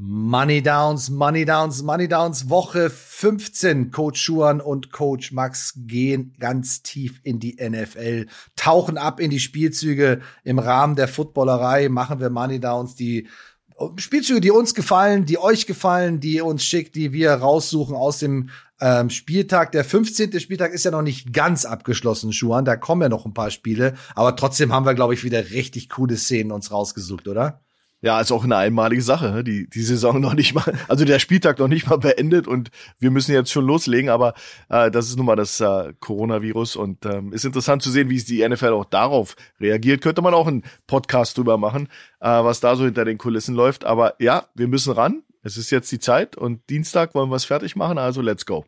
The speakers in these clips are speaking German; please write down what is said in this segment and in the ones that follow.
Money Downs, Money Downs, Money Downs, Woche 15. Coach Schuan und Coach Max gehen ganz tief in die NFL, tauchen ab in die Spielzüge. Im Rahmen der Footballerei machen wir Money Downs, die Spielzüge, die uns gefallen, die euch gefallen, die uns schickt, die wir raussuchen aus dem ähm, Spieltag. Der 15. Spieltag ist ja noch nicht ganz abgeschlossen, Schuan. Da kommen ja noch ein paar Spiele. Aber trotzdem haben wir, glaube ich, wieder richtig coole Szenen uns rausgesucht, oder? Ja, ist auch eine einmalige Sache. Ne? Die, die Saison noch nicht mal, also der Spieltag noch nicht mal beendet und wir müssen jetzt schon loslegen, aber äh, das ist nun mal das äh, Coronavirus und ähm, ist interessant zu sehen, wie es die NFL auch darauf reagiert. Könnte man auch einen Podcast drüber machen, äh, was da so hinter den Kulissen läuft. Aber ja, wir müssen ran. Es ist jetzt die Zeit und Dienstag wollen wir es fertig machen, also let's go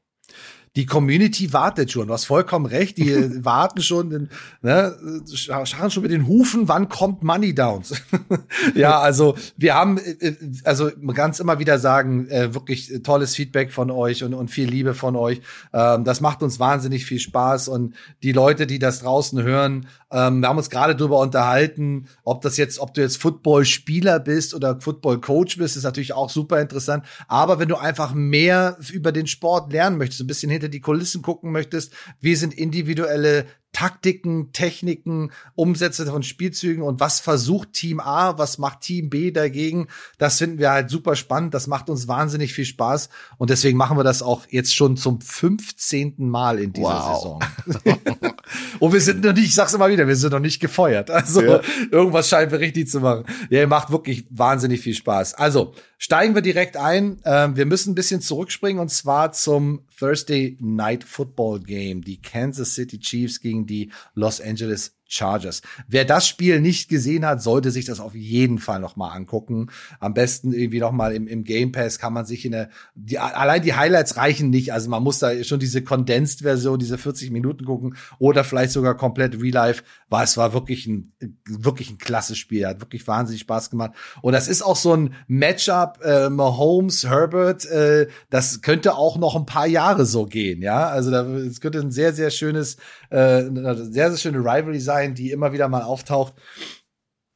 die Community wartet schon. Du hast vollkommen recht. Die warten schon, ne, schauen schon mit den Hufen, wann kommt Money Downs? ja, also wir haben, äh, also es immer wieder sagen, äh, wirklich tolles Feedback von euch und, und viel Liebe von euch. Ähm, das macht uns wahnsinnig viel Spaß und die Leute, die das draußen hören, ähm, wir haben uns gerade darüber unterhalten, ob das jetzt, ob du jetzt Football-Spieler bist oder Football-Coach bist, ist natürlich auch super interessant. Aber wenn du einfach mehr über den Sport lernen möchtest, ein bisschen hinter die Kulissen gucken möchtest, wie sind individuelle Taktiken, Techniken, Umsätze von Spielzügen und was versucht Team A, was macht Team B dagegen. Das finden wir halt super spannend. Das macht uns wahnsinnig viel Spaß und deswegen machen wir das auch jetzt schon zum 15. Mal in dieser wow. Saison. und wir sind noch nicht, ich sag's immer wieder, wir sind noch nicht gefeuert. Also ja. irgendwas scheinen wir richtig zu machen. Ja, macht wirklich wahnsinnig viel Spaß. Also steigen wir direkt ein. Ähm, wir müssen ein bisschen zurückspringen und zwar zum Thursday Night Football Game. Die Kansas City Chiefs gegen die Los Angeles Chargers. Wer das Spiel nicht gesehen hat, sollte sich das auf jeden Fall noch mal angucken. Am besten irgendwie noch mal im, im Game Pass kann man sich in der, die, allein die Highlights reichen nicht. Also man muss da schon diese Condensed Version, diese 40 Minuten gucken oder vielleicht sogar komplett Real Life. War es war wirklich ein, wirklich ein klasse Spiel. Hat wirklich wahnsinnig Spaß gemacht. Und das ist auch so ein Matchup, äh, Mahomes, Herbert, äh, das könnte auch noch ein paar Jahre so gehen, ja. Also da, es könnte ein sehr, sehr schönes, äh, sehr, sehr schöne Rivalry sein sein, die immer wieder mal auftaucht.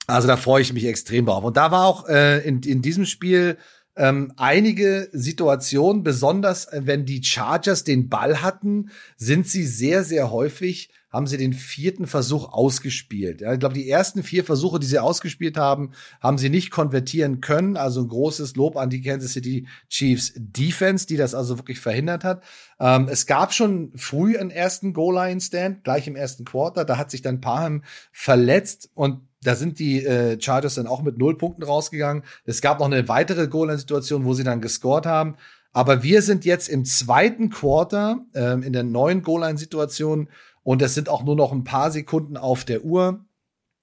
Also da freue ich mich extrem drauf. Und da war auch äh, in, in diesem Spiel ähm, einige Situationen, besonders äh, wenn die Chargers den Ball hatten, sind sie sehr, sehr häufig haben sie den vierten Versuch ausgespielt. Ja, ich glaube, die ersten vier Versuche, die sie ausgespielt haben, haben sie nicht konvertieren können. Also ein großes Lob an die Kansas City Chiefs Defense, die das also wirklich verhindert hat. Ähm, es gab schon früh einen ersten Goal-Line-Stand, gleich im ersten Quarter. Da hat sich dann Parham verletzt und da sind die äh, Chargers dann auch mit null Punkten rausgegangen. Es gab noch eine weitere Goal-Line-Situation, wo sie dann gescored haben. Aber wir sind jetzt im zweiten Quarter, ähm, in der neuen Goal-Line-Situation und es sind auch nur noch ein paar Sekunden auf der Uhr.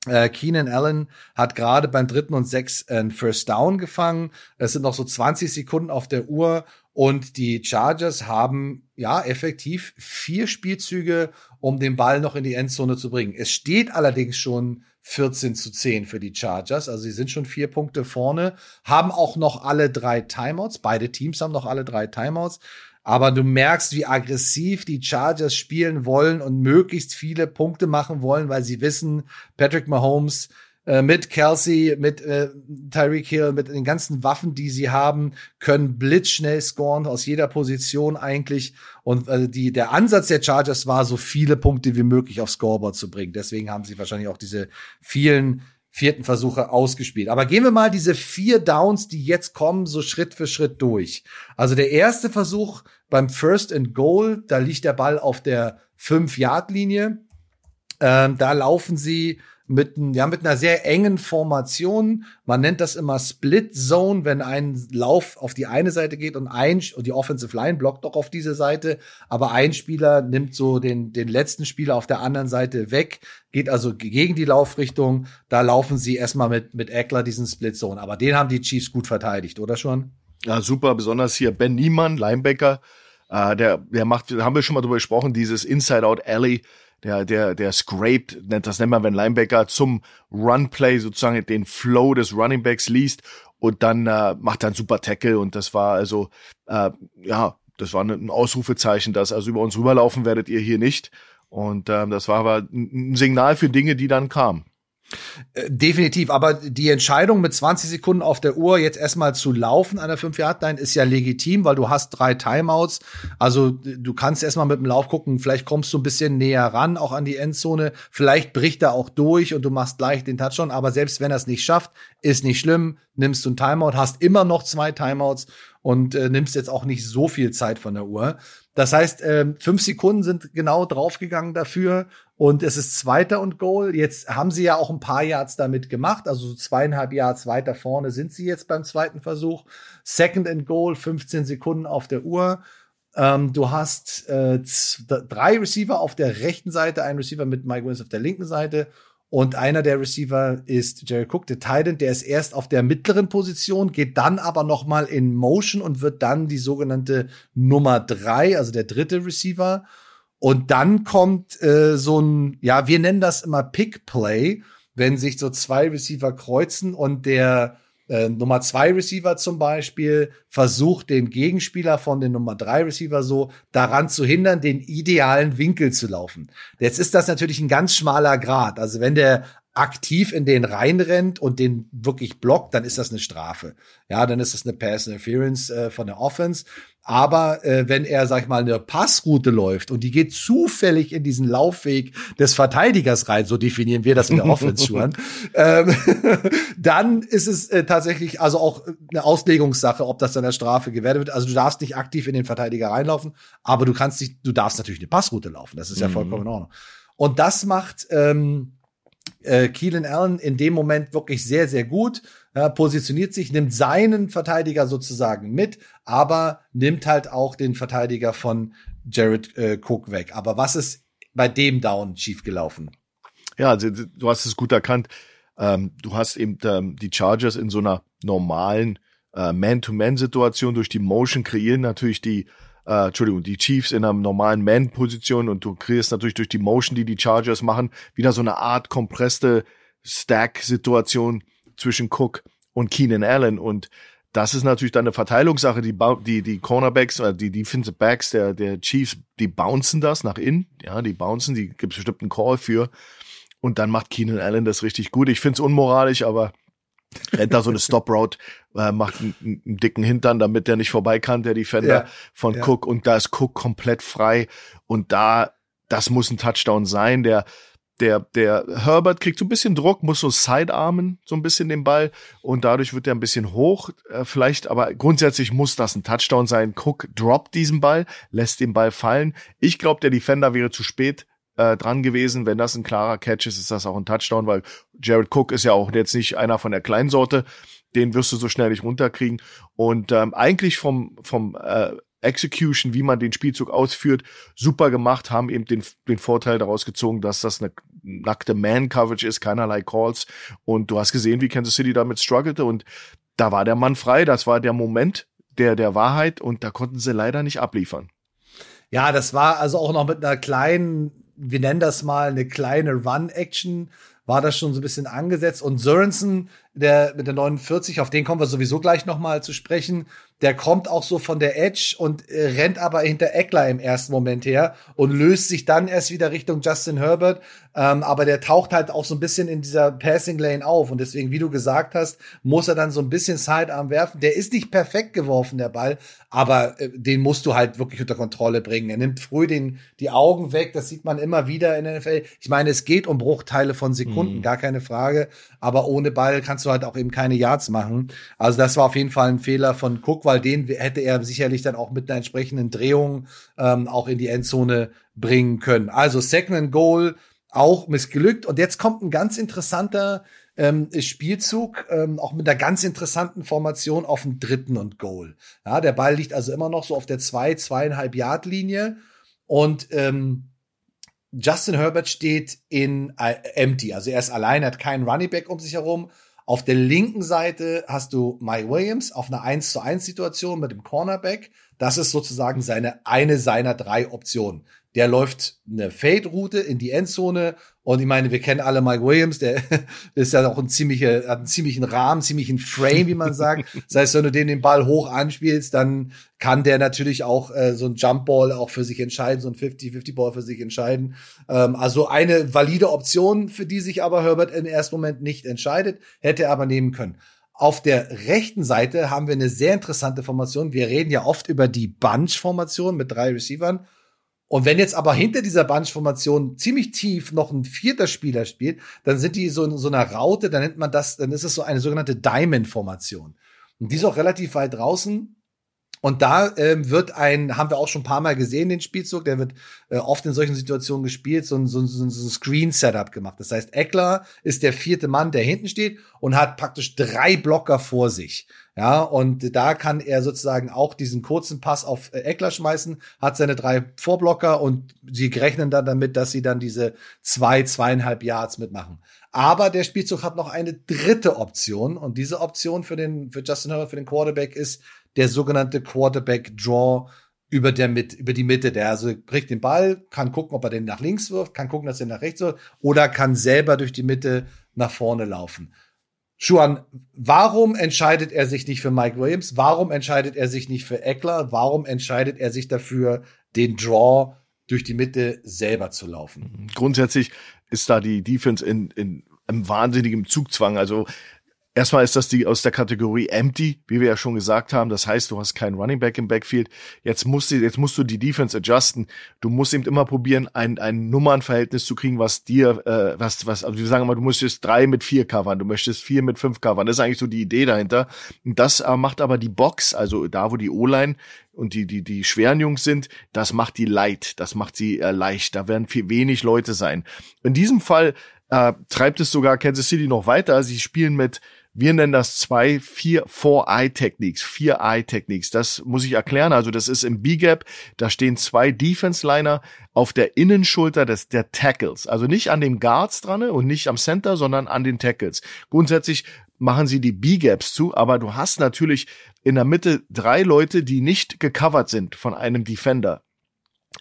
Äh, Keenan Allen hat gerade beim dritten und sechs ein First Down gefangen. Es sind noch so 20 Sekunden auf der Uhr und die Chargers haben ja effektiv vier Spielzüge, um den Ball noch in die Endzone zu bringen. Es steht allerdings schon 14 zu 10 für die Chargers. Also sie sind schon vier Punkte vorne, haben auch noch alle drei Timeouts. Beide Teams haben noch alle drei Timeouts. Aber du merkst, wie aggressiv die Chargers spielen wollen und möglichst viele Punkte machen wollen, weil sie wissen, Patrick Mahomes äh, mit Kelsey, mit äh, Tyreek Hill, mit den ganzen Waffen, die sie haben, können blitzschnell scoren aus jeder Position eigentlich. Und äh, die, der Ansatz der Chargers war, so viele Punkte wie möglich aufs Scoreboard zu bringen. Deswegen haben sie wahrscheinlich auch diese vielen vierten Versuche ausgespielt. Aber gehen wir mal diese vier Downs, die jetzt kommen, so Schritt für Schritt durch. Also der erste Versuch beim First and Goal, da liegt der Ball auf der 5-Yard-Linie. Ähm, da laufen sie mit, ja, mit einer sehr engen Formation. Man nennt das immer Split Zone, wenn ein Lauf auf die eine Seite geht und ein, und die Offensive Line blockt doch auf diese Seite, aber ein Spieler nimmt so den, den letzten Spieler auf der anderen Seite weg, geht also gegen die Laufrichtung. Da laufen sie erstmal mit, mit Eckler diesen Split Zone. Aber den haben die Chiefs gut verteidigt, oder schon? Ja, super, besonders hier Ben Niemann, Linebacker. Äh, der, der macht, haben wir schon mal drüber gesprochen, dieses Inside-Out Alley der, der, der scraped, das nennt man, wenn Linebacker zum Runplay sozusagen den Flow des Runningbacks liest und dann äh, macht er einen super Tackle und das war also, äh, ja, das war ein Ausrufezeichen, dass also über uns rüberlaufen werdet ihr hier nicht. Und ähm, das war aber ein Signal für Dinge, die dann kamen. Äh, definitiv, aber die Entscheidung mit 20 Sekunden auf der Uhr jetzt erstmal zu laufen an der 5 Yard Line ist ja legitim, weil du hast drei Timeouts. Also du kannst erstmal mit dem Lauf gucken, vielleicht kommst du ein bisschen näher ran, auch an die Endzone. Vielleicht bricht er auch durch und du machst gleich den Touchdown. Aber selbst wenn er es nicht schafft, ist nicht schlimm. Nimmst du ein Timeout, hast immer noch zwei Timeouts und äh, nimmst jetzt auch nicht so viel Zeit von der Uhr. Das heißt, äh, fünf Sekunden sind genau draufgegangen dafür und es ist Zweiter und Goal. Jetzt haben sie ja auch ein paar Yards damit gemacht, also so zweieinhalb Yards weiter vorne sind sie jetzt beim zweiten Versuch. Second and Goal, 15 Sekunden auf der Uhr. Ähm, du hast äh, drei Receiver auf der rechten Seite, ein Receiver mit Mike Williams auf der linken Seite und einer der Receiver ist Jerry Cook, der Titan, der ist erst auf der mittleren Position, geht dann aber noch mal in Motion und wird dann die sogenannte Nummer drei, also der dritte Receiver. Und dann kommt äh, so ein, ja, wir nennen das immer Pick Play, wenn sich so zwei Receiver kreuzen und der äh, Nummer zwei Receiver zum Beispiel versucht, den Gegenspieler von den Nummer drei Receiver so daran zu hindern, den idealen Winkel zu laufen. Jetzt ist das natürlich ein ganz schmaler Grad. Also wenn der aktiv in den reinrennt und den wirklich blockt, dann ist das eine Strafe. Ja, dann ist das eine Pass Interference äh, von der Offense. Aber äh, wenn er, sag ich mal, eine Passroute läuft und die geht zufällig in diesen Laufweg des Verteidigers rein, so definieren wir das in der Offense schon, ähm, dann ist es äh, tatsächlich also auch eine Auslegungssache, ob das dann der Strafe gewertet wird. Also du darfst nicht aktiv in den Verteidiger reinlaufen, aber du kannst nicht, du darfst natürlich eine Passroute laufen. Das ist ja mhm. vollkommen in Ordnung. Und das macht ähm, äh, Keelan Allen in dem Moment wirklich sehr, sehr gut. Ja, positioniert sich, nimmt seinen Verteidiger sozusagen mit, aber nimmt halt auch den Verteidiger von Jared äh, Cook weg. Aber was ist bei dem Down schiefgelaufen? Ja, also du hast es gut erkannt. Ähm, du hast eben ähm, die Chargers in so einer normalen äh, Man-to-Man-Situation durch die Motion kreieren natürlich die äh, Entschuldigung, die Chiefs in einer normalen Man-Position und du kriegst natürlich durch die Motion, die die Chargers machen, wieder so eine Art kompresste Stack-Situation zwischen Cook und Keenan Allen und das ist natürlich dann eine Verteilungssache. Die, die, die Cornerbacks oder die Defensive Backs der, der Chiefs, die bouncen das nach innen. Ja, die bouncen, die gibt bestimmt einen Call für. Und dann macht Keenan Allen das richtig gut. Ich find's unmoralisch, aber rennt da so eine Stop Route, äh, macht einen, einen, dicken Hintern, damit der nicht vorbei kann, der Defender ja, von ja. Cook und da ist Cook komplett frei und da das muss ein Touchdown sein, der der der Herbert kriegt so ein bisschen Druck, muss so sidearmen so ein bisschen den Ball und dadurch wird er ein bisschen hoch äh, vielleicht, aber grundsätzlich muss das ein Touchdown sein. Cook droppt diesen Ball, lässt den Ball fallen. Ich glaube, der Defender wäre zu spät äh, dran gewesen. Wenn das ein klarer Catch ist, ist das auch ein Touchdown, weil Jared Cook ist ja auch jetzt nicht einer von der kleinen Sorte. Den wirst du so schnell nicht runterkriegen. Und ähm, eigentlich vom, vom äh, Execution, wie man den Spielzug ausführt, super gemacht, haben eben den, den Vorteil daraus gezogen, dass das eine nackte Man-Coverage ist, keinerlei Calls. Und du hast gesehen, wie Kansas City damit struggelte und da war der Mann frei, das war der Moment der, der Wahrheit und da konnten sie leider nicht abliefern. Ja, das war also auch noch mit einer kleinen wir nennen das mal eine kleine Run-Action, war das schon so ein bisschen angesetzt. Und Sörensen, der mit der 49, auf den kommen wir sowieso gleich noch mal zu sprechen, der kommt auch so von der Edge und äh, rennt aber hinter Eckler im ersten Moment her und löst sich dann erst wieder Richtung Justin Herbert. Ähm, aber der taucht halt auch so ein bisschen in dieser Passing Lane auf und deswegen, wie du gesagt hast, muss er dann so ein bisschen Sidearm werfen. Der ist nicht perfekt geworfen, der Ball, aber äh, den musst du halt wirklich unter Kontrolle bringen. Er nimmt früh den, die Augen weg, das sieht man immer wieder in der NFL. Ich meine, es geht um Bruchteile von Sekunden, mhm. gar keine Frage, aber ohne Ball kannst du halt auch eben keine Yards machen. Also das war auf jeden Fall ein Fehler von Cook, weil den hätte er sicherlich dann auch mit einer entsprechenden Drehung ähm, auch in die Endzone bringen können. Also Second Goal auch missglückt. Und jetzt kommt ein ganz interessanter ähm, Spielzug, ähm, auch mit einer ganz interessanten Formation auf dem dritten und Goal. Ja, der Ball liegt also immer noch so auf der zwei, zweieinhalb Yard Linie und ähm, Justin Herbert steht in äh, empty, also er ist allein, hat keinen Running Back um sich herum auf der linken Seite hast du Mike Williams auf einer 1 zu 1 Situation mit dem Cornerback. Das ist sozusagen seine, eine seiner drei Optionen. Der läuft eine Fade-Route in die Endzone Und ich meine, wir kennen alle Mike Williams, der ist ja auch ein ziemlicher, hat einen ziemlichen Rahmen, ziemlichen Frame, wie man sagt. Das heißt, wenn du den den Ball hoch anspielst, dann kann der natürlich auch äh, so ein Jumpball auch für sich entscheiden, so ein 50-50-Ball für sich entscheiden. Ähm, also eine valide Option, für die sich aber Herbert im ersten Moment nicht entscheidet, hätte er aber nehmen können. Auf der rechten Seite haben wir eine sehr interessante Formation. Wir reden ja oft über die Bunch-Formation mit drei Receivern. Und wenn jetzt aber hinter dieser Bunch-Formation ziemlich tief noch ein vierter Spieler spielt, dann sind die so in so einer Raute, dann nennt man das, dann ist es so eine sogenannte Diamond-Formation. Und die ist auch relativ weit draußen. Und da ähm, wird ein, haben wir auch schon ein paar Mal gesehen, den Spielzug, der wird äh, oft in solchen Situationen gespielt, so ein, so ein, so ein Screen-Setup gemacht. Das heißt, Eckler ist der vierte Mann, der hinten steht und hat praktisch drei Blocker vor sich. Ja, und da kann er sozusagen auch diesen kurzen Pass auf äh, Eckler schmeißen, hat seine drei Vorblocker und sie rechnen dann damit, dass sie dann diese zwei, zweieinhalb Yards mitmachen. Aber der Spielzug hat noch eine dritte Option und diese Option für den, für Justin Herbert, für den Quarterback ist, der sogenannte Quarterback Draw über der mit über die Mitte. Der also kriegt den Ball, kann gucken, ob er den nach links wirft, kann gucken, dass er nach rechts wirft oder kann selber durch die Mitte nach vorne laufen. Schuan, warum entscheidet er sich nicht für Mike Williams? Warum entscheidet er sich nicht für Eckler? Warum entscheidet er sich dafür, den Draw durch die Mitte selber zu laufen? Grundsätzlich ist da die Defense in, in einem wahnsinnigen Zugzwang. Also Erstmal ist das die aus der Kategorie empty, wie wir ja schon gesagt haben. Das heißt, du hast keinen Running Back im Backfield. Jetzt musst du, jetzt musst du die Defense adjusten. Du musst eben immer probieren, ein, ein Nummernverhältnis zu kriegen, was dir, äh, was, was, also wir sagen immer, du möchtest drei mit vier covern, du möchtest vier mit fünf covern. Das ist eigentlich so die Idee dahinter. Und das äh, macht aber die Box, also da, wo die O-Line und die, die, die schweren Jungs sind, das macht die light, das macht sie äh, leicht. Da werden viel wenig Leute sein. In diesem Fall äh, treibt es sogar Kansas City noch weiter. Sie spielen mit wir nennen das zwei, vier, four Eye Techniques, vier Eye Techniques. Das muss ich erklären. Also das ist im B-Gap. Da stehen zwei Defense Liner auf der Innenschulter des, der Tackles. Also nicht an den Guards dran und nicht am Center, sondern an den Tackles. Grundsätzlich machen sie die B-Gaps zu, aber du hast natürlich in der Mitte drei Leute, die nicht gecovert sind von einem Defender.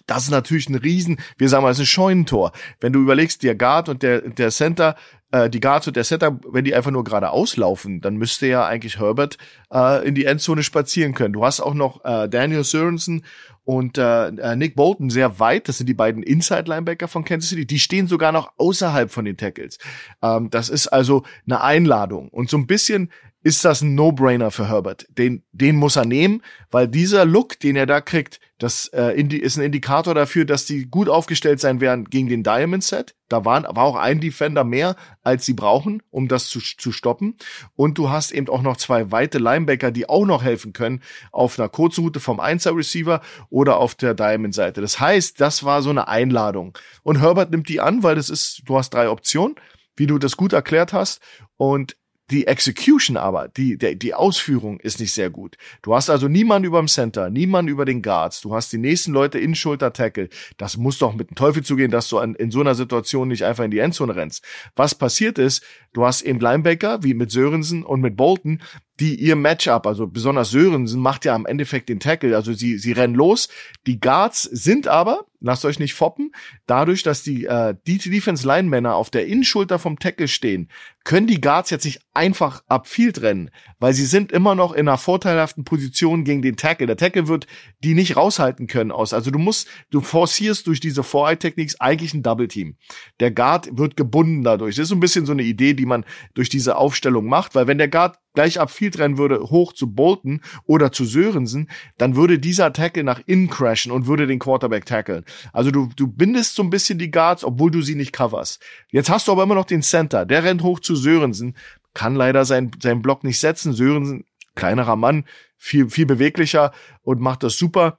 Das ist natürlich ein Riesen, wir sagen mal, das ist ein Scheunentor. Wenn du überlegst, der Guard und der, der Center äh, die Guards und der Setup, wenn die einfach nur gerade auslaufen, dann müsste ja eigentlich Herbert äh, in die Endzone spazieren können. Du hast auch noch äh, Daniel Sorensen und äh, äh, Nick Bolton sehr weit. Das sind die beiden Inside-Linebacker von Kansas City. Die stehen sogar noch außerhalb von den Tackles. Ähm, das ist also eine Einladung. Und so ein bisschen ist das ein No-Brainer für Herbert. Den, den muss er nehmen, weil dieser Look, den er da kriegt, das äh, ist ein Indikator dafür, dass die gut aufgestellt sein werden gegen den Diamond Set. Da waren, war auch ein Defender mehr, als sie brauchen, um das zu, zu stoppen. Und du hast eben auch noch zwei weite Linebacker, die auch noch helfen können auf einer Kurzroute vom Einser Receiver oder auf der Diamond Seite. Das heißt, das war so eine Einladung. Und Herbert nimmt die an, weil das ist, du hast drei Optionen wie du das gut erklärt hast. Und die Execution aber, die, der, die Ausführung ist nicht sehr gut. Du hast also niemanden über dem Center, niemanden über den Guards. Du hast die nächsten Leute in Schulter-Tackle. Das muss doch mit dem Teufel zugehen, dass du an, in so einer Situation nicht einfach in die Endzone rennst. Was passiert ist, du hast eben Linebacker, wie mit Sörensen und mit Bolton, die ihr Matchup, also besonders Sörensen, macht ja am Endeffekt den Tackle. Also sie, sie rennen los. Die Guards sind aber, lasst euch nicht foppen, dadurch, dass die, äh, die Defense Line Männer auf der Innenschulter vom Tackle stehen, können die Guards jetzt nicht einfach upfield rennen, weil sie sind immer noch in einer vorteilhaften Position gegen den Tackle. Der Tackle wird die nicht raushalten können aus. Also du musst, du forcierst durch diese Four-Eye-Techniques eigentlich ein Double-Team. Der Guard wird gebunden dadurch. Das ist so ein bisschen so eine Idee, die man durch diese Aufstellung macht, weil wenn der Guard gleich upfield rennen würde, hoch zu Bolton oder zu Sörensen, dann würde dieser Tackle nach innen crashen und würde den Quarterback tackeln. Also du, du bindest so ein bisschen die Guards, obwohl du sie nicht coverst. Jetzt hast du aber immer noch den Center, der rennt hoch zu Sörensen, kann leider sein, seinen Block nicht setzen. Sörensen, kleinerer Mann, viel, viel beweglicher und macht das super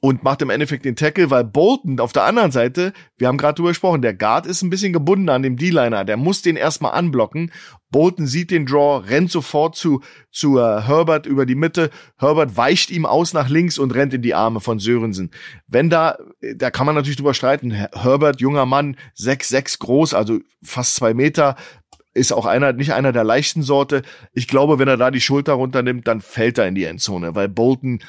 und macht im Endeffekt den Tackle, weil Bolton auf der anderen Seite, wir haben gerade drüber gesprochen, der Guard ist ein bisschen gebunden an dem D-Liner, der muss den erstmal anblocken. Bolton sieht den Draw, rennt sofort zu, zu uh, Herbert über die Mitte. Herbert weicht ihm aus nach links und rennt in die Arme von Sörensen. Wenn da, da kann man natürlich drüber streiten. Herbert, junger Mann, 6'6 groß, also fast zwei Meter, ist auch einer, nicht einer der leichten Sorte. Ich glaube, wenn er da die Schulter runternimmt, dann fällt er in die Endzone, weil Bolton,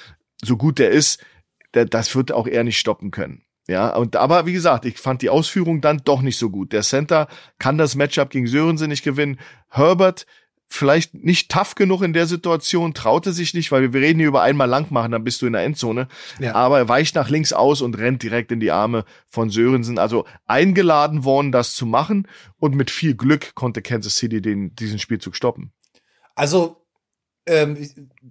so gut der ist, das wird auch er nicht stoppen können. Ja, und aber wie gesagt, ich fand die Ausführung dann doch nicht so gut. Der Center kann das Matchup gegen Sörensen nicht gewinnen. Herbert vielleicht nicht tough genug in der Situation, traute sich nicht, weil wir reden hier über einmal lang machen, dann bist du in der Endzone. Ja. Aber er weicht nach links aus und rennt direkt in die Arme von Sörensen. Also eingeladen worden, das zu machen. Und mit viel Glück konnte Kansas City den, diesen Spielzug stoppen. Also ähm,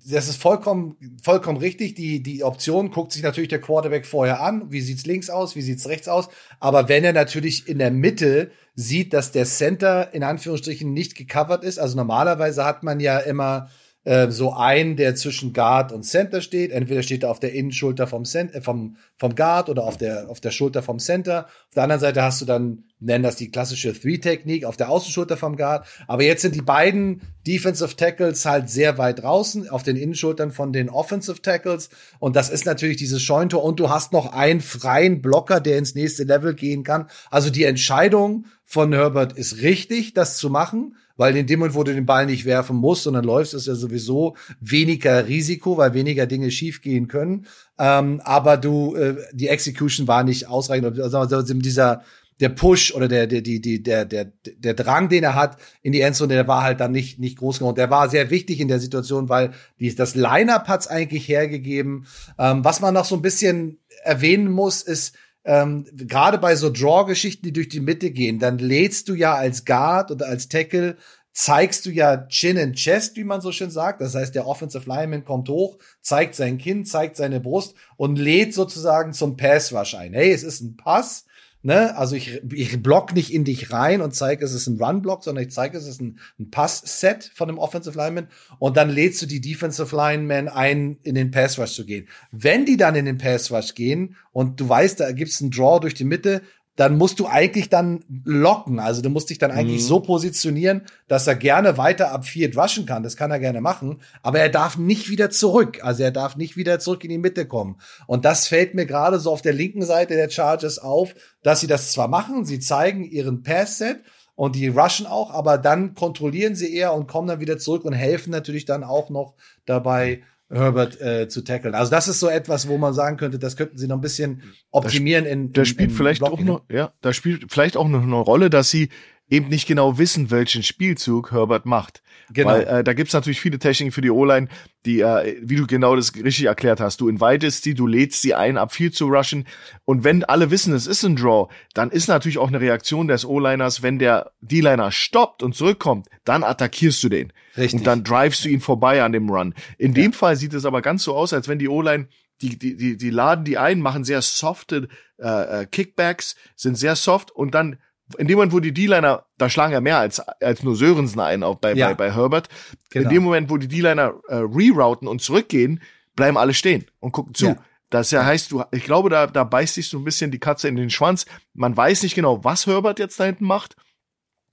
das ist vollkommen, vollkommen richtig. Die, die Option guckt sich natürlich der Quarterback vorher an. Wie sieht's links aus? Wie sieht's rechts aus? Aber wenn er natürlich in der Mitte sieht, dass der Center in Anführungsstrichen nicht gecovert ist, also normalerweise hat man ja immer äh, so einen, der zwischen Guard und Center steht. Entweder steht er auf der Innenschulter vom, Cent äh, vom, vom Guard oder auf der, auf der Schulter vom Center. Auf der anderen Seite hast du dann, nennen das die klassische Three-Technik, auf der Außenschulter vom Guard. Aber jetzt sind die beiden Defensive Tackles halt sehr weit draußen, auf den Innenschultern von den Offensive Tackles. Und das ist natürlich dieses Scheuntor. Und du hast noch einen freien Blocker, der ins nächste Level gehen kann. Also die Entscheidung von Herbert ist richtig, das zu machen weil in dem Moment, wo du den Ball nicht werfen musst, sondern läufst, ist ja sowieso weniger Risiko, weil weniger Dinge schiefgehen können. Ähm, aber du, äh, die Execution war nicht ausreichend. Also dieser der Push oder der der die der der der Drang, den er hat in die Endzone, der war halt dann nicht nicht groß genug. Der war sehr wichtig in der Situation, weil die, das Lineup hat's eigentlich hergegeben. Ähm, was man noch so ein bisschen erwähnen muss, ist ähm, gerade bei so Draw-Geschichten, die durch die Mitte gehen, dann lädst du ja als Guard oder als Tackle zeigst du ja Chin and Chest, wie man so schön sagt. Das heißt, der Offensive Lineman kommt hoch, zeigt sein Kinn, zeigt seine Brust und lädt sozusagen zum Pass Rush ein. Hey, es ist ein Pass Ne? Also ich, ich block nicht in dich rein und zeige, es ist ein Run-Block, sondern ich zeige, es ist ein, ein Pass-Set von dem Offensive Lineman und dann lädst du die Defensive Lineman ein, in den Pass-Rush zu gehen. Wenn die dann in den Pass-Rush gehen und du weißt, da gibt's einen Draw durch die Mitte, dann musst du eigentlich dann locken. Also du musst dich dann eigentlich mhm. so positionieren, dass er gerne weiter ab Fiat rushen kann. Das kann er gerne machen. Aber er darf nicht wieder zurück. Also er darf nicht wieder zurück in die Mitte kommen. Und das fällt mir gerade so auf der linken Seite der Chargers auf, dass sie das zwar machen, sie zeigen ihren Pass-Set, und die rushen auch, aber dann kontrollieren sie eher und kommen dann wieder zurück und helfen natürlich dann auch noch dabei, Herbert äh, zu tackeln. Also das ist so etwas, wo man sagen könnte, das könnten sie noch ein bisschen optimieren da, in. Da spielt in vielleicht Blocking. auch noch, ja, da spielt vielleicht auch noch eine Rolle, dass sie eben nicht genau wissen, welchen Spielzug Herbert macht. Genau. Weil äh, da gibt's natürlich viele Techniken für die O-Line, die, äh, wie du genau das richtig erklärt hast, du invitest die, du lädst sie ein, ab viel zu rushen. Und wenn alle wissen, es ist ein Draw, dann ist natürlich auch eine Reaktion des O-Liners, wenn der D-Liner stoppt und zurückkommt, dann attackierst du den. Richtig. Und dann drivest du ihn vorbei an dem Run. In ja. dem Fall sieht es aber ganz so aus, als wenn die O-Line die, die, die, die laden die ein, machen sehr softe äh, äh Kickbacks, sind sehr soft und dann in dem Moment, wo die D-Liner, da schlagen ja mehr als, als nur Sörensen ein, auch bei, ja. bei, bei Herbert. Genau. In dem Moment, wo die D-Liner äh, rerouten und zurückgehen, bleiben alle stehen und gucken zu. Ja. Das ja heißt, du, ich glaube, da, da beißt sich so ein bisschen die Katze in den Schwanz. Man weiß nicht genau, was Herbert jetzt da hinten macht.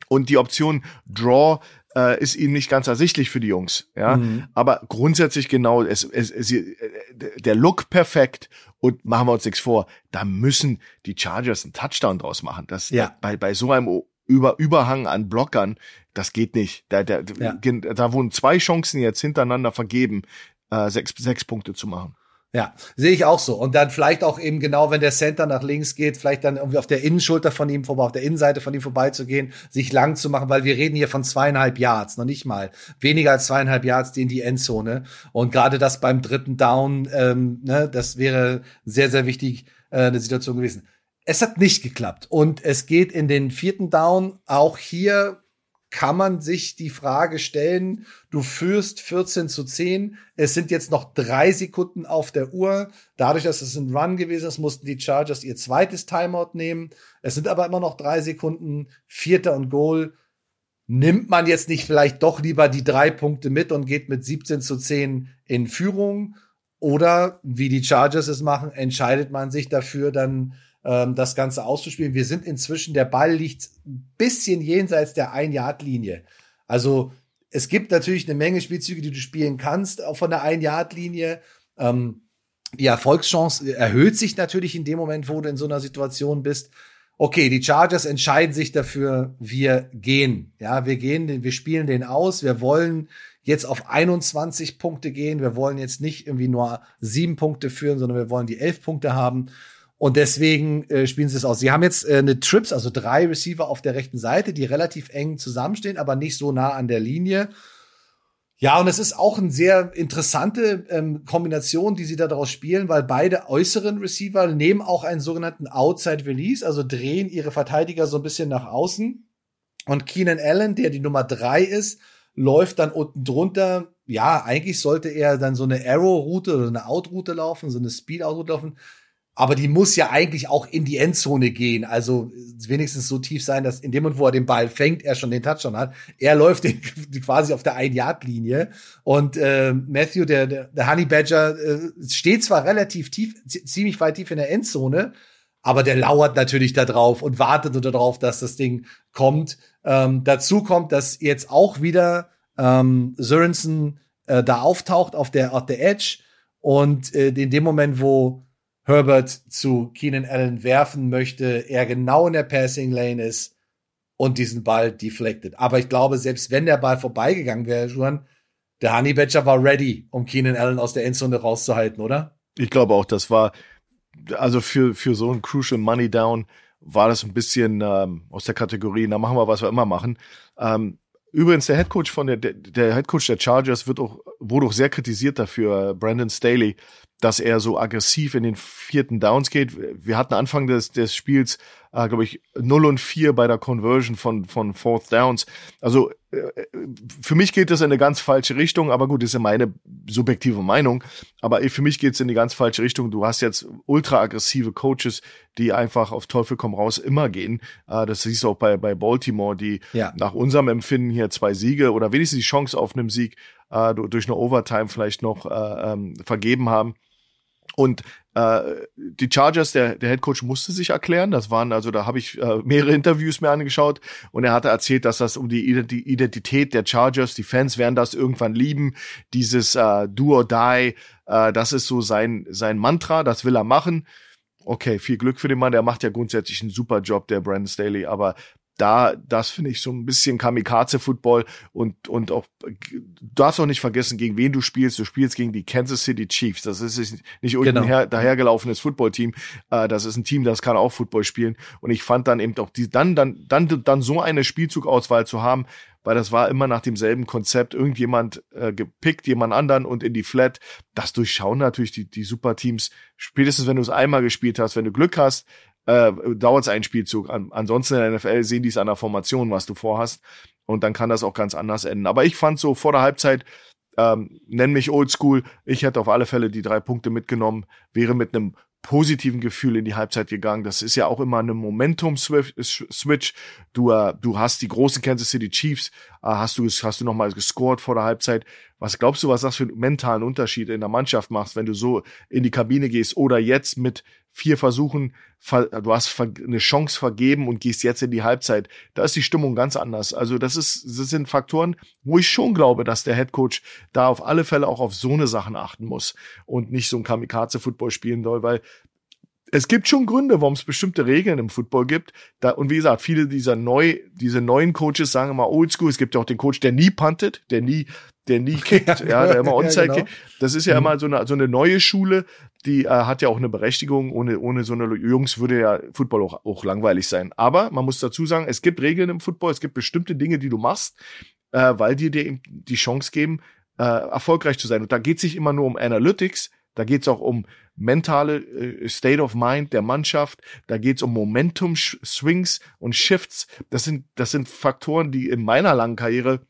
Und die Option Draw äh, ist ihm nicht ganz ersichtlich für die Jungs. Ja, mhm. aber grundsätzlich genau, es, es, es, der Look perfekt und machen wir uns nichts vor, da müssen die Chargers einen Touchdown draus machen. Das ja. bei bei so einem über Überhang an Blockern, das geht nicht. Da, da, ja. da wurden zwei Chancen jetzt hintereinander vergeben, äh, sechs, sechs Punkte zu machen. Ja, sehe ich auch so. Und dann vielleicht auch eben genau, wenn der Center nach links geht, vielleicht dann irgendwie auf der Innenschulter von ihm vorbei, auf der Innenseite von ihm vorbeizugehen, sich lang zu machen, weil wir reden hier von zweieinhalb Yards, noch nicht mal. Weniger als zweieinhalb Yards die in die Endzone. Und gerade das beim dritten Down, ähm, ne, das wäre sehr, sehr wichtig, äh, eine Situation gewesen. Es hat nicht geklappt. Und es geht in den vierten Down auch hier kann man sich die Frage stellen, du führst 14 zu 10, es sind jetzt noch drei Sekunden auf der Uhr. Dadurch, dass es ein Run gewesen ist, mussten die Chargers ihr zweites Timeout nehmen. Es sind aber immer noch drei Sekunden, vierter und Goal. Nimmt man jetzt nicht vielleicht doch lieber die drei Punkte mit und geht mit 17 zu 10 in Führung? Oder, wie die Chargers es machen, entscheidet man sich dafür, dann ähm, das Ganze auszuspielen. Wir sind inzwischen, der Ball liegt ein bisschen jenseits der Ein-Yard-Linie. Also es gibt natürlich eine Menge Spielzüge, die du spielen kannst, auch von der Ein-Yard-Linie. Ähm, die Erfolgschance erhöht sich natürlich in dem Moment, wo du in so einer Situation bist. Okay, die Chargers entscheiden sich dafür, wir gehen. Ja, wir gehen, wir spielen den aus. Wir wollen jetzt auf 21 Punkte gehen. Wir wollen jetzt nicht irgendwie nur sieben Punkte führen, sondern wir wollen die elf Punkte haben. Und deswegen äh, spielen sie es aus. Sie haben jetzt äh, eine Trips, also drei Receiver auf der rechten Seite, die relativ eng zusammenstehen, aber nicht so nah an der Linie. Ja, und es ist auch eine sehr interessante ähm, Kombination, die sie da daraus spielen, weil beide äußeren Receiver nehmen auch einen sogenannten Outside Release, also drehen ihre Verteidiger so ein bisschen nach außen. Und Keenan Allen, der die Nummer drei ist, läuft dann unten drunter. Ja, eigentlich sollte er dann so eine Arrow-Route oder eine Out-Route laufen, so eine Speed-Out-Route laufen aber die muss ja eigentlich auch in die Endzone gehen. Also wenigstens so tief sein, dass in dem Moment, wo er den Ball fängt, er schon den Touchdown hat. Er läuft den, quasi auf der Ein-Yard-Linie. Und äh, Matthew, der, der, der Honey Badger, äh, steht zwar relativ tief, ziemlich weit tief in der Endzone, aber der lauert natürlich da drauf und wartet nur darauf, dass das Ding kommt. Ähm, dazu kommt, dass jetzt auch wieder ähm, Sörensen äh, da auftaucht auf der, auf der Edge. Und äh, in dem Moment, wo Herbert zu Keenan Allen werfen möchte, er genau in der Passing Lane ist und diesen Ball deflected. Aber ich glaube, selbst wenn der Ball vorbeigegangen wäre, Juan, der Honey Badger war ready, um Keenan Allen aus der Endzone rauszuhalten, oder? Ich glaube auch, das war, also für, für so ein Crucial Money Down war das ein bisschen ähm, aus der Kategorie, na machen wir, was wir immer machen. Ähm, übrigens, der Headcoach von der, der, der Headcoach der Chargers wird auch, wurde auch sehr kritisiert dafür, Brandon Staley, dass er so aggressiv in den vierten Downs geht. Wir hatten Anfang des, des Spiels, äh, glaube ich, 0 und 4 bei der Conversion von, von Fourth Downs. Also äh, für mich geht das in eine ganz falsche Richtung, aber gut, das ist ja meine subjektive Meinung. Aber für mich geht es in die ganz falsche Richtung. Du hast jetzt ultra aggressive Coaches, die einfach auf Teufel komm raus immer gehen. Äh, das siehst du auch bei, bei Baltimore, die ja. nach unserem Empfinden hier zwei Siege oder wenigstens die Chance auf einen Sieg äh, durch eine Overtime vielleicht noch äh, ähm, vergeben haben. Und äh, die Chargers, der, der Head Coach musste sich erklären. Das waren, also da habe ich äh, mehrere Interviews mir angeschaut und er hatte erzählt, dass das um die Identität der Chargers, die Fans werden das irgendwann lieben, dieses äh, Do or Die, äh, das ist so sein, sein Mantra, das will er machen. Okay, viel Glück für den Mann, der macht ja grundsätzlich einen super Job, der Brandon Staley, aber da, das finde ich so ein bisschen Kamikaze-Football und, und auch, du darfst auch nicht vergessen, gegen wen du spielst. Du spielst gegen die Kansas City Chiefs. Das ist nicht irgendein genau. dahergelaufenes Footballteam. Äh, das ist ein Team, das kann auch Football spielen. Und ich fand dann eben auch die, dann, dann, dann, dann so eine Spielzugauswahl zu haben, weil das war immer nach demselben Konzept. Irgendjemand äh, gepickt, jemand anderen und in die Flat. Das durchschauen natürlich die, die Superteams. Spätestens, wenn du es einmal gespielt hast, wenn du Glück hast, äh, dauert es einen Spielzug. An, ansonsten in der NFL sehen die es an der Formation, was du vorhast. Und dann kann das auch ganz anders enden. Aber ich fand so vor der Halbzeit, ähm, nenn mich oldschool, ich hätte auf alle Fälle die drei Punkte mitgenommen, wäre mit einem positiven Gefühl in die Halbzeit gegangen. Das ist ja auch immer eine Momentum-Switch. Du, äh, du hast die großen Kansas City Chiefs, äh, hast du, hast du nochmal gescored vor der Halbzeit. Was glaubst du, was das für einen mentalen Unterschied in der Mannschaft macht, wenn du so in die Kabine gehst oder jetzt mit vier Versuchen, du hast eine Chance vergeben und gehst jetzt in die Halbzeit. Da ist die Stimmung ganz anders. Also das ist, das sind Faktoren, wo ich schon glaube, dass der Head Coach da auf alle Fälle auch auf so eine Sachen achten muss und nicht so ein Kamikaze-Football spielen soll, weil es gibt schon Gründe, warum es bestimmte Regeln im Football gibt. Da, und wie gesagt, viele dieser neu, diese neuen Coaches sagen immer Oldschool. Es gibt ja auch den Coach, der nie puntet, der nie, der nie kickt, ja, der immer Onside ja, genau. Das ist ja mhm. immer so eine, so eine neue Schule, die äh, hat ja auch eine Berechtigung. Ohne, ohne so eine Jungs würde ja Football auch, auch langweilig sein. Aber man muss dazu sagen, es gibt Regeln im Football, es gibt bestimmte Dinge, die du machst, äh, weil die dir die Chance geben, äh, erfolgreich zu sein. Und da geht es nicht immer nur um Analytics, da geht es auch um mentale äh, State of Mind der Mannschaft. Da geht es um Momentum Swings und Shifts. Das sind das sind Faktoren, die in meiner langen Karriere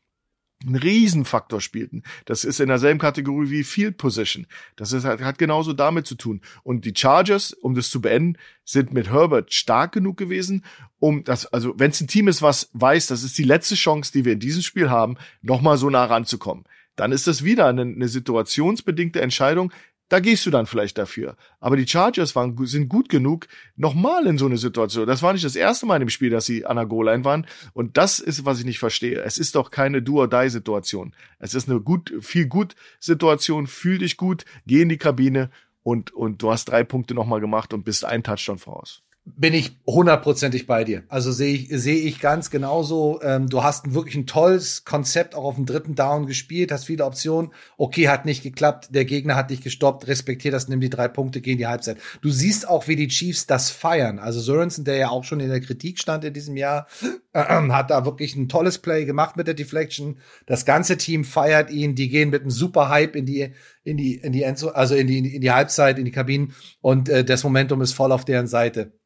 einen Riesenfaktor spielten. Das ist in derselben Kategorie wie Field Position. Das ist, hat, hat genauso damit zu tun. Und die Chargers, um das zu beenden, sind mit Herbert stark genug gewesen, um das, also wenn es ein Team ist, was weiß, das ist die letzte Chance, die wir in diesem Spiel haben, nochmal so nah ranzukommen. Dann ist das wieder eine, eine situationsbedingte Entscheidung, da gehst du dann vielleicht dafür. Aber die Chargers waren, sind gut genug, nochmal in so eine Situation. Das war nicht das erste Mal im Spiel, dass sie an der Goal-Line waren. Und das ist, was ich nicht verstehe. Es ist doch keine Do-or-Die-Situation. Es ist eine gut, viel gut Situation. Fühl dich gut, geh in die Kabine und, und du hast drei Punkte nochmal gemacht und bist ein Touchdown voraus. Bin ich hundertprozentig bei dir. Also sehe ich, sehe ich ganz genauso. Ähm, du hast wirklich ein tolles Konzept auch auf dem dritten Down gespielt, hast viele Optionen. Okay, hat nicht geklappt. Der Gegner hat dich gestoppt. Respektier das, nimm die drei Punkte, geh in die Halbzeit. Du siehst auch, wie die Chiefs das feiern. Also Sorensen, der ja auch schon in der Kritik stand in diesem Jahr, äh, hat da wirklich ein tolles Play gemacht mit der Deflection. Das ganze Team feiert ihn. Die gehen mit einem super Hype in die, in die, in die Enzo, also in die, in die Halbzeit, in die Kabinen. Und äh, das Momentum ist voll auf deren Seite.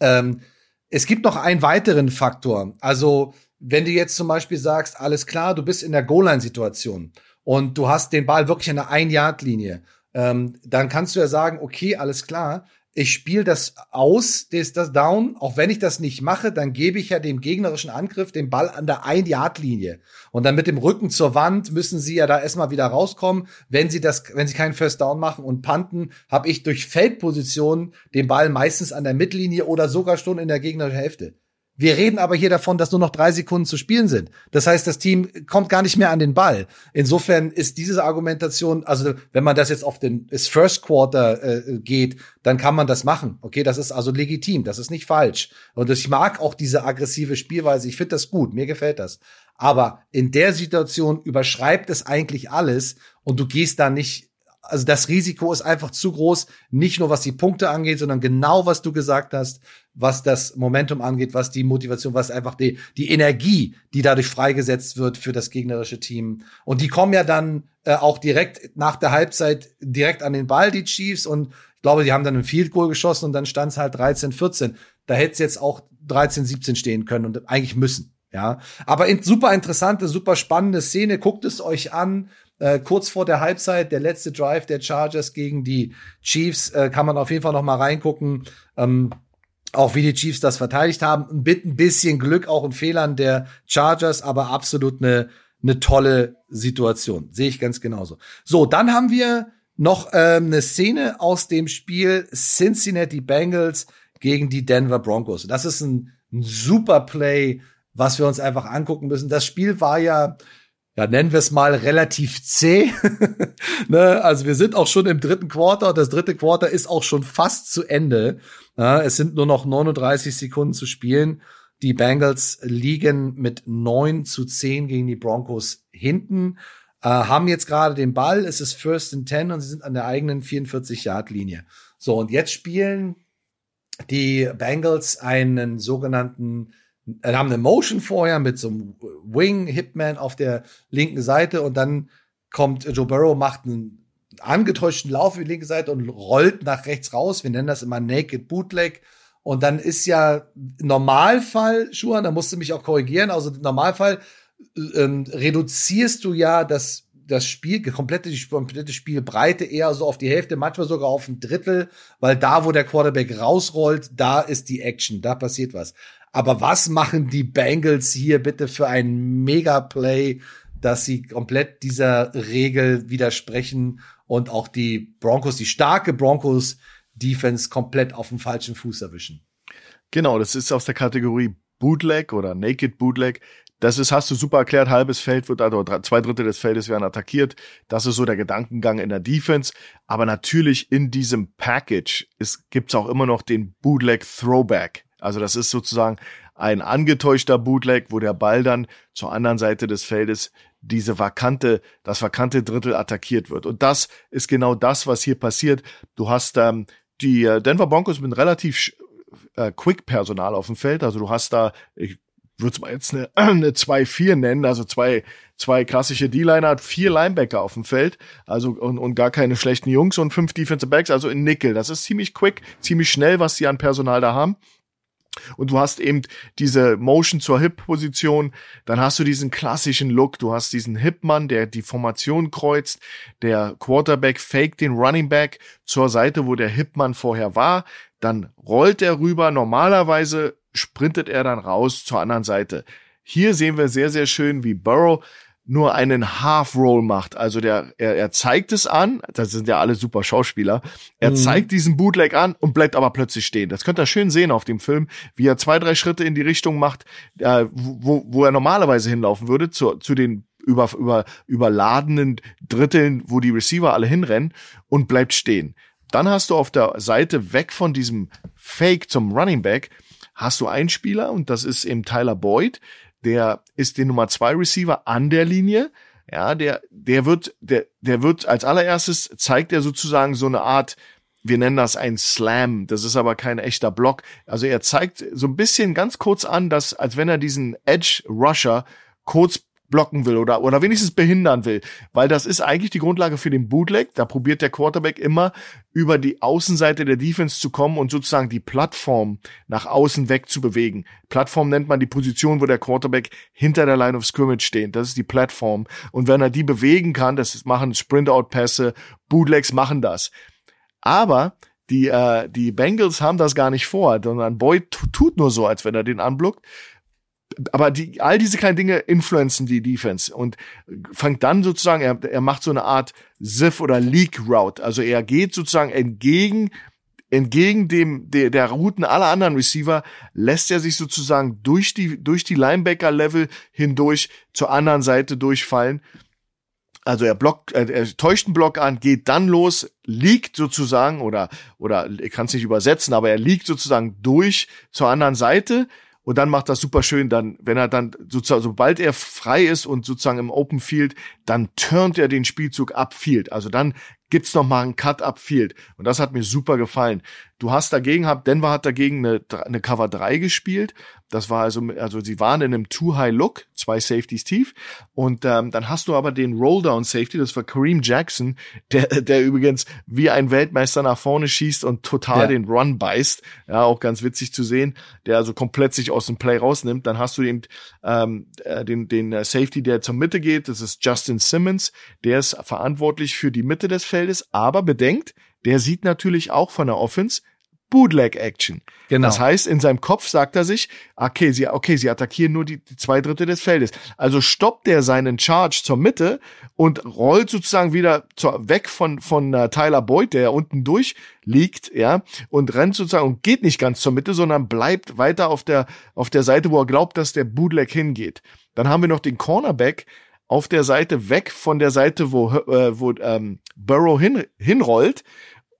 Ähm, es gibt noch einen weiteren Faktor. Also, wenn du jetzt zum Beispiel sagst, alles klar, du bist in der Goal-Line-Situation und du hast den Ball wirklich an der Ein-Yard-Linie, ähm, dann kannst du ja sagen, okay, alles klar, ich spiele das aus, das, das Down. Auch wenn ich das nicht mache, dann gebe ich ja dem gegnerischen Angriff den Ball an der Ein-Yard-Linie. Und dann mit dem Rücken zur Wand müssen sie ja da erstmal wieder rauskommen. Wenn sie das, wenn sie keinen First Down machen und panten, habe ich durch Feldposition den Ball meistens an der Mittellinie oder sogar schon in der gegnerischen Hälfte. Wir reden aber hier davon, dass nur noch drei Sekunden zu spielen sind. Das heißt, das Team kommt gar nicht mehr an den Ball. Insofern ist diese Argumentation, also wenn man das jetzt auf den das First Quarter äh, geht, dann kann man das machen. Okay, das ist also legitim, das ist nicht falsch. Und ich mag auch diese aggressive Spielweise. Ich finde das gut, mir gefällt das. Aber in der Situation überschreibt es eigentlich alles und du gehst da nicht also das Risiko ist einfach zu groß, nicht nur was die Punkte angeht, sondern genau was du gesagt hast, was das Momentum angeht, was die Motivation, was einfach die, die Energie, die dadurch freigesetzt wird für das gegnerische Team. Und die kommen ja dann äh, auch direkt nach der Halbzeit direkt an den Ball, die Chiefs. Und ich glaube, die haben dann ein Field Goal geschossen und dann stand es halt 13, 14. Da hätte es jetzt auch 13, 17 stehen können und eigentlich müssen. Ja, aber in, super interessante, super spannende Szene. Guckt es euch an. Äh, kurz vor der Halbzeit, der letzte Drive der Chargers gegen die Chiefs, äh, kann man auf jeden Fall noch mal reingucken. Ähm, auch wie die Chiefs das verteidigt haben. Mit ein bisschen Glück, auch in Fehlern der Chargers, aber absolut eine, eine tolle Situation. Sehe ich ganz genauso. So, dann haben wir noch ähm, eine Szene aus dem Spiel Cincinnati Bengals gegen die Denver Broncos. Das ist ein, ein super Play, was wir uns einfach angucken müssen. Das Spiel war ja ja, nennen wir es mal relativ zäh. ne? Also wir sind auch schon im dritten Quarter. Das dritte Quarter ist auch schon fast zu Ende. Ja, es sind nur noch 39 Sekunden zu spielen. Die Bengals liegen mit 9 zu 10 gegen die Broncos hinten, äh, haben jetzt gerade den Ball. Es ist First and 10 und sie sind an der eigenen 44-Yard-Linie. So, und jetzt spielen die Bengals einen sogenannten haben eine Motion vorher mit so einem Wing Hitman auf der linken Seite und dann kommt Joe Burrow, macht einen angetäuschten Lauf für die linke Seite und rollt nach rechts raus. Wir nennen das immer Naked Bootleg. Und dann ist ja Normalfall, Schuhan, da musst du mich auch korrigieren, also Normalfall ähm, reduzierst du ja das das Spiel, komplette, die komplette Spielbreite eher so auf die Hälfte, manchmal sogar auf ein Drittel, weil da, wo der Quarterback rausrollt, da ist die Action, da passiert was. Aber was machen die Bengals hier bitte für ein Mega-Play, dass sie komplett dieser Regel widersprechen und auch die Broncos, die starke Broncos Defense komplett auf dem falschen Fuß erwischen? Genau, das ist aus der Kategorie Bootleg oder Naked Bootleg. Das ist, hast du super erklärt, halbes Feld wird, also zwei Drittel des Feldes werden attackiert. Das ist so der Gedankengang in der Defense. Aber natürlich in diesem Package ist, gibt's auch immer noch den Bootleg Throwback. Also das ist sozusagen ein angetäuschter Bootleg, wo der Ball dann zur anderen Seite des Feldes diese vakante, das vakante Drittel attackiert wird. Und das ist genau das, was hier passiert. Du hast ähm, die äh, Denver Broncos mit relativ äh, Quick-Personal auf dem Feld. Also du hast da, ich würde es mal jetzt eine, eine 2-4 nennen, also zwei, zwei klassische D-Liner, vier Linebacker auf dem Feld, also und, und gar keine schlechten Jungs und fünf Defensive Backs, also in Nickel. Das ist ziemlich quick, ziemlich schnell, was sie an Personal da haben. Und du hast eben diese Motion zur Hip-Position, dann hast du diesen klassischen Look, du hast diesen Hip-Mann, der die Formation kreuzt, der Quarterback fake den Running Back zur Seite, wo der Hip-Mann vorher war, dann rollt er rüber, normalerweise sprintet er dann raus zur anderen Seite. Hier sehen wir sehr, sehr schön, wie Burrow nur einen Half Roll macht. Also der, er, er zeigt es an, das sind ja alle super Schauspieler, er mhm. zeigt diesen Bootleg an und bleibt aber plötzlich stehen. Das könnt ihr schön sehen auf dem Film, wie er zwei, drei Schritte in die Richtung macht, äh, wo, wo er normalerweise hinlaufen würde, zu, zu den über, über, überladenen Dritteln, wo die Receiver alle hinrennen und bleibt stehen. Dann hast du auf der Seite weg von diesem Fake zum Running Back, hast du einen Spieler und das ist eben Tyler Boyd. Der ist der Nummer zwei Receiver an der Linie. Ja, der, der wird, der, der wird als allererstes zeigt er sozusagen so eine Art, wir nennen das ein Slam. Das ist aber kein echter Block. Also er zeigt so ein bisschen ganz kurz an, dass, als wenn er diesen Edge Rusher kurz blocken will oder, oder wenigstens behindern will. Weil das ist eigentlich die Grundlage für den Bootleg. Da probiert der Quarterback immer über die Außenseite der Defense zu kommen und sozusagen die Plattform nach außen weg zu bewegen. Plattform nennt man die Position, wo der Quarterback hinter der Line of Scrimmage steht. Das ist die Plattform. Und wenn er die bewegen kann, das machen Sprint-Out-Pässe, Bootlegs machen das. Aber die, äh, die Bengals haben das gar nicht vor, sondern Boyd tut nur so, als wenn er den anblockt aber die, all diese kleinen Dinge influenzen die Defense und fängt dann sozusagen, er, er macht so eine Art Ziff oder Leak Route. Also er geht sozusagen entgegen, entgegen dem, der, der Routen aller anderen Receiver, lässt er sich sozusagen durch die, durch die Linebacker Level hindurch zur anderen Seite durchfallen. Also er blockt, er, er täuscht einen Block an, geht dann los, liegt sozusagen oder oder ich kann es nicht übersetzen, aber er liegt sozusagen durch zur anderen Seite, und dann macht das super schön, dann, wenn er dann sozusagen, sobald er frei ist und sozusagen im Open Field, dann turnt er den Spielzug upfield. Also dann gibt's noch mal einen Cut upfield. Und das hat mir super gefallen. Du hast dagegen, hab, Denver hat dagegen eine, eine Cover 3 gespielt. Das war also, also sie waren in einem Too-High-Look, zwei Safeties tief. Und ähm, dann hast du aber den Roll-Down-Safety, das war Kareem Jackson, der, der übrigens wie ein Weltmeister nach vorne schießt und total ja. den Run beißt. Ja, auch ganz witzig zu sehen, der also komplett sich aus dem Play rausnimmt. Dann hast du den, ähm, äh, den, den äh, Safety, der zur Mitte geht. Das ist Justin Simmons. Der ist verantwortlich für die Mitte des Feldes. Aber bedenkt, der sieht natürlich auch von der Offense Bootleg-Action. Genau. Das heißt, in seinem Kopf sagt er sich, okay, sie, okay, sie attackieren nur die, die zwei Drittel des Feldes. Also stoppt er seinen Charge zur Mitte und rollt sozusagen wieder zur, weg von, von uh, Tyler Boyd, der unten durch liegt, ja, und rennt sozusagen und geht nicht ganz zur Mitte, sondern bleibt weiter auf der, auf der Seite, wo er glaubt, dass der Bootleg hingeht. Dann haben wir noch den Cornerback, auf der Seite weg von der Seite, wo, äh, wo ähm, Burrow hin, hinrollt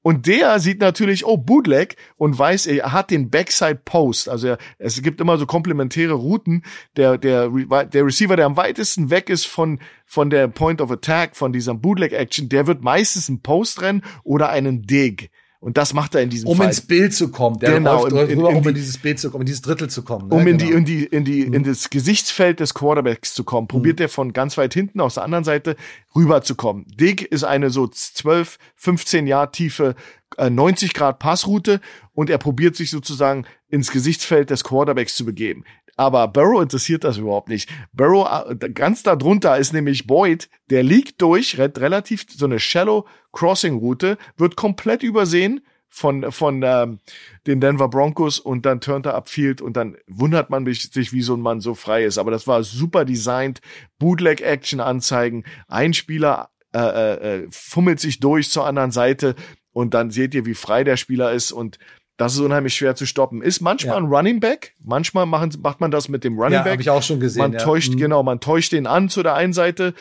und der sieht natürlich, oh, Bootleg und weiß, er hat den Backside Post. Also er, es gibt immer so komplementäre Routen. Der, der, der Receiver, der am weitesten weg ist von, von der Point of Attack, von dieser Bootleg Action, der wird meistens einen Post rennen oder einen Dig. Und das macht er in diesem um Fall. ins Bild zu kommen. Der genau, in, in, um in dieses Bild zu kommen, in dieses Drittel zu kommen. Ne? Um in genau. die, in die, in die, in das Gesichtsfeld des Quarterbacks zu kommen. Probiert mhm. er von ganz weit hinten aus der anderen Seite rüber zu kommen. Dig ist eine so 12, 15 Jahr tiefe äh, 90 Grad Passroute und er probiert sich sozusagen ins Gesichtsfeld des Quarterbacks zu begeben. Aber Burrow interessiert das überhaupt nicht. Burrow, äh, ganz da drunter ist nämlich Boyd, der liegt durch, relativ so eine Shallow Crossing Route, wird komplett übersehen von, von ähm, den Denver Broncos und dann turnt er upfield und dann wundert man sich, wie so ein Mann so frei ist. Aber das war super designt, Bootleg-Action-Anzeigen, ein Spieler äh, äh, äh, fummelt sich durch zur anderen Seite und dann seht ihr, wie frei der Spieler ist und das ist unheimlich schwer zu stoppen. Ist manchmal ja. ein Running Back. Manchmal machen, macht man das mit dem Running ja, Back. Habe ich auch schon gesehen. Man ja. täuscht, mhm. genau, man täuscht den an zu der einen Seite,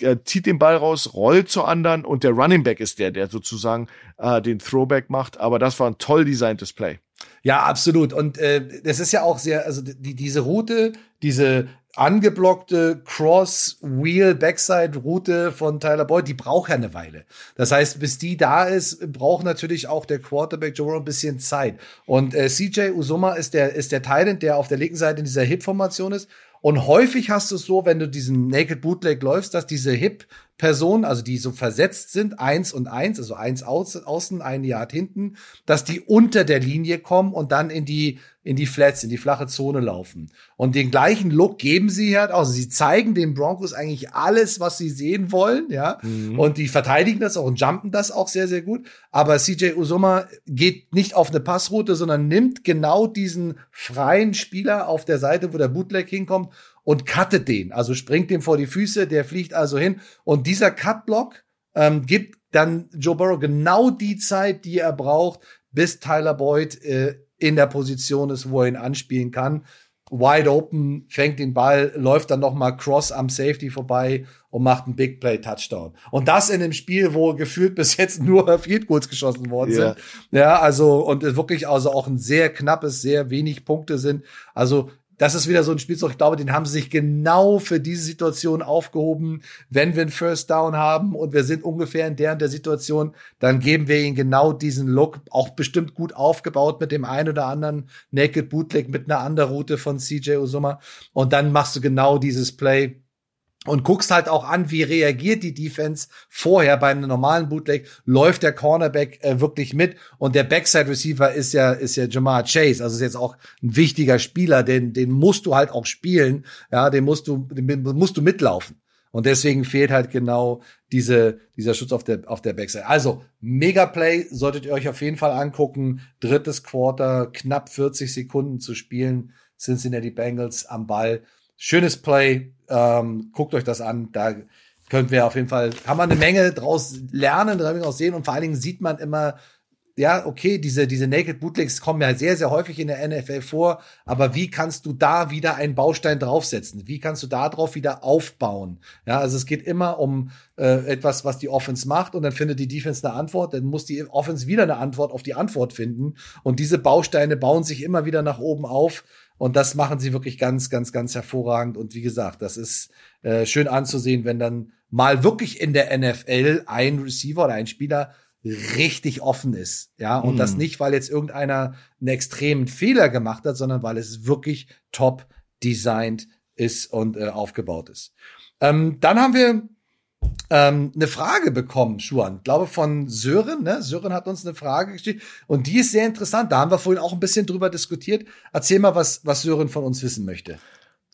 äh, zieht den Ball raus, rollt zur anderen und der Running Back ist der, der sozusagen äh, den Throwback macht. Aber das war ein toll designtes Play. Ja, absolut. Und äh, das ist ja auch sehr, also die, diese Route, diese angeblockte Cross-Wheel-Backside-Route von Tyler Boyd, die braucht ja eine Weile. Das heißt, bis die da ist, braucht natürlich auch der Quarterback Joe ein bisschen Zeit. Und äh, CJ Usoma ist der, ist der Thailand, der auf der linken Seite in dieser Hip-Formation ist. Und häufig hast du es so, wenn du diesen Naked Bootleg läufst, dass diese Hip Personen, also die so versetzt sind, eins und eins, also eins außen, ein Yard hinten, dass die unter der Linie kommen und dann in die in die Flats, in die flache Zone laufen. Und den gleichen Look geben sie halt Also sie zeigen den Broncos eigentlich alles, was sie sehen wollen, ja. Mhm. Und die verteidigen das auch und jumpen das auch sehr, sehr gut. Aber CJ Usoma geht nicht auf eine Passroute, sondern nimmt genau diesen freien Spieler auf der Seite, wo der Bootleg hinkommt und cuttet den. Also springt dem vor die Füße, der fliegt also hin. Und dieser Cutblock ähm, gibt dann Joe Burrow genau die Zeit, die er braucht, bis Tyler Boyd äh, in der Position ist, wo er ihn anspielen kann. wide open, fängt den Ball, läuft dann noch mal cross am Safety vorbei und macht einen Big Play Touchdown. Und das in einem Spiel, wo gefühlt bis jetzt nur Field Goals geschossen worden yeah. sind. Ja, also und wirklich also auch ein sehr knappes, sehr wenig Punkte sind. Also das ist wieder so ein Spielzug, ich glaube, den haben sie sich genau für diese Situation aufgehoben. Wenn wir einen First Down haben und wir sind ungefähr in der und der Situation, dann geben wir ihnen genau diesen Look, auch bestimmt gut aufgebaut mit dem einen oder anderen Naked Bootleg mit einer anderen Route von CJ Usuma. Und dann machst du genau dieses Play und guckst halt auch an, wie reagiert die Defense vorher beim normalen Bootleg, läuft der Cornerback äh, wirklich mit und der Backside Receiver ist ja ist ja Jamar Chase, also ist jetzt auch ein wichtiger Spieler, den den musst du halt auch spielen, ja, den musst du den musst du mitlaufen. Und deswegen fehlt halt genau diese, dieser Schutz auf der, auf der Backside. Also, Mega Play solltet ihr euch auf jeden Fall angucken. Drittes Quarter, knapp 40 Sekunden zu spielen. Cincinnati Bengals am Ball. Schönes Play, ähm, guckt euch das an. Da könnt wir auf jeden Fall, kann man eine Menge draus lernen, draus sehen. Und vor allen Dingen sieht man immer, ja, okay, diese, diese Naked Bootlegs kommen ja sehr, sehr häufig in der NFL vor, aber wie kannst du da wieder einen Baustein draufsetzen? Wie kannst du da drauf wieder aufbauen? Ja, also es geht immer um äh, etwas, was die Offense macht. Und dann findet die Defense eine Antwort, dann muss die Offense wieder eine Antwort auf die Antwort finden. Und diese Bausteine bauen sich immer wieder nach oben auf und das machen sie wirklich ganz, ganz, ganz hervorragend. Und wie gesagt, das ist äh, schön anzusehen, wenn dann mal wirklich in der NFL ein Receiver oder ein Spieler richtig offen ist. Ja, und mm. das nicht, weil jetzt irgendeiner einen extremen Fehler gemacht hat, sondern weil es wirklich top designed ist und äh, aufgebaut ist. Ähm, dann haben wir ähm, eine Frage bekommen, Schuan. Ich glaube von Sören. Ne? Sören hat uns eine Frage gestellt und die ist sehr interessant. Da haben wir vorhin auch ein bisschen drüber diskutiert. Erzähl mal, was, was Sören von uns wissen möchte.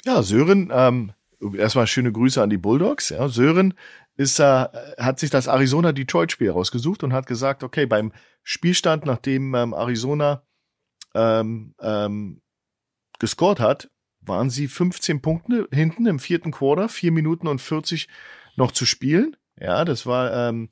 Ja, Sören, ähm, erstmal schöne Grüße an die Bulldogs. Ja, Sören ist, äh, hat sich das Arizona-Detroit-Spiel rausgesucht und hat gesagt, okay, beim Spielstand, nachdem ähm, Arizona ähm, ähm, gescored hat, waren sie 15 Punkte hinten im vierten Quarter, vier Minuten und 40 noch zu spielen. Ja, das war ähm,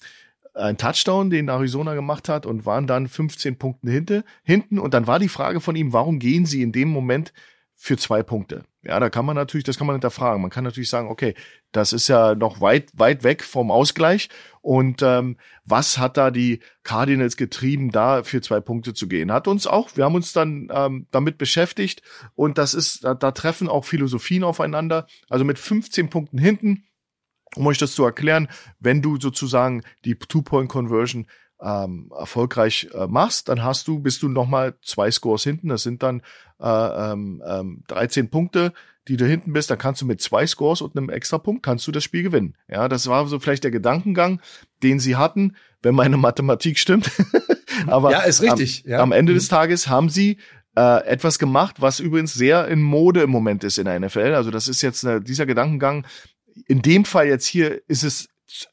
ein Touchdown, den Arizona gemacht hat und waren dann 15 Punkte hinten, hinten. Und dann war die Frage von ihm, warum gehen sie in dem Moment für zwei Punkte? Ja, da kann man natürlich, das kann man hinterfragen. Man kann natürlich sagen, okay, das ist ja noch weit, weit weg vom Ausgleich. Und ähm, was hat da die Cardinals getrieben, da für zwei Punkte zu gehen? Hat uns auch, wir haben uns dann ähm, damit beschäftigt und das ist, da, da treffen auch Philosophien aufeinander. Also mit 15 Punkten hinten um euch das zu erklären, wenn du sozusagen die Two-Point-Conversion ähm, erfolgreich äh, machst, dann hast du, bist du nochmal zwei Scores hinten. Das sind dann äh, ähm, ähm, 13 Punkte, die du hinten bist. Dann kannst du mit zwei Scores und einem extra Punkt kannst du das Spiel gewinnen. Ja, das war so vielleicht der Gedankengang, den sie hatten, wenn meine Mathematik stimmt. Aber ja, ist richtig. Am, ja. am Ende des mhm. Tages haben sie äh, etwas gemacht, was übrigens sehr in Mode im Moment ist in der NFL. Also das ist jetzt äh, dieser Gedankengang, in dem Fall jetzt hier ist es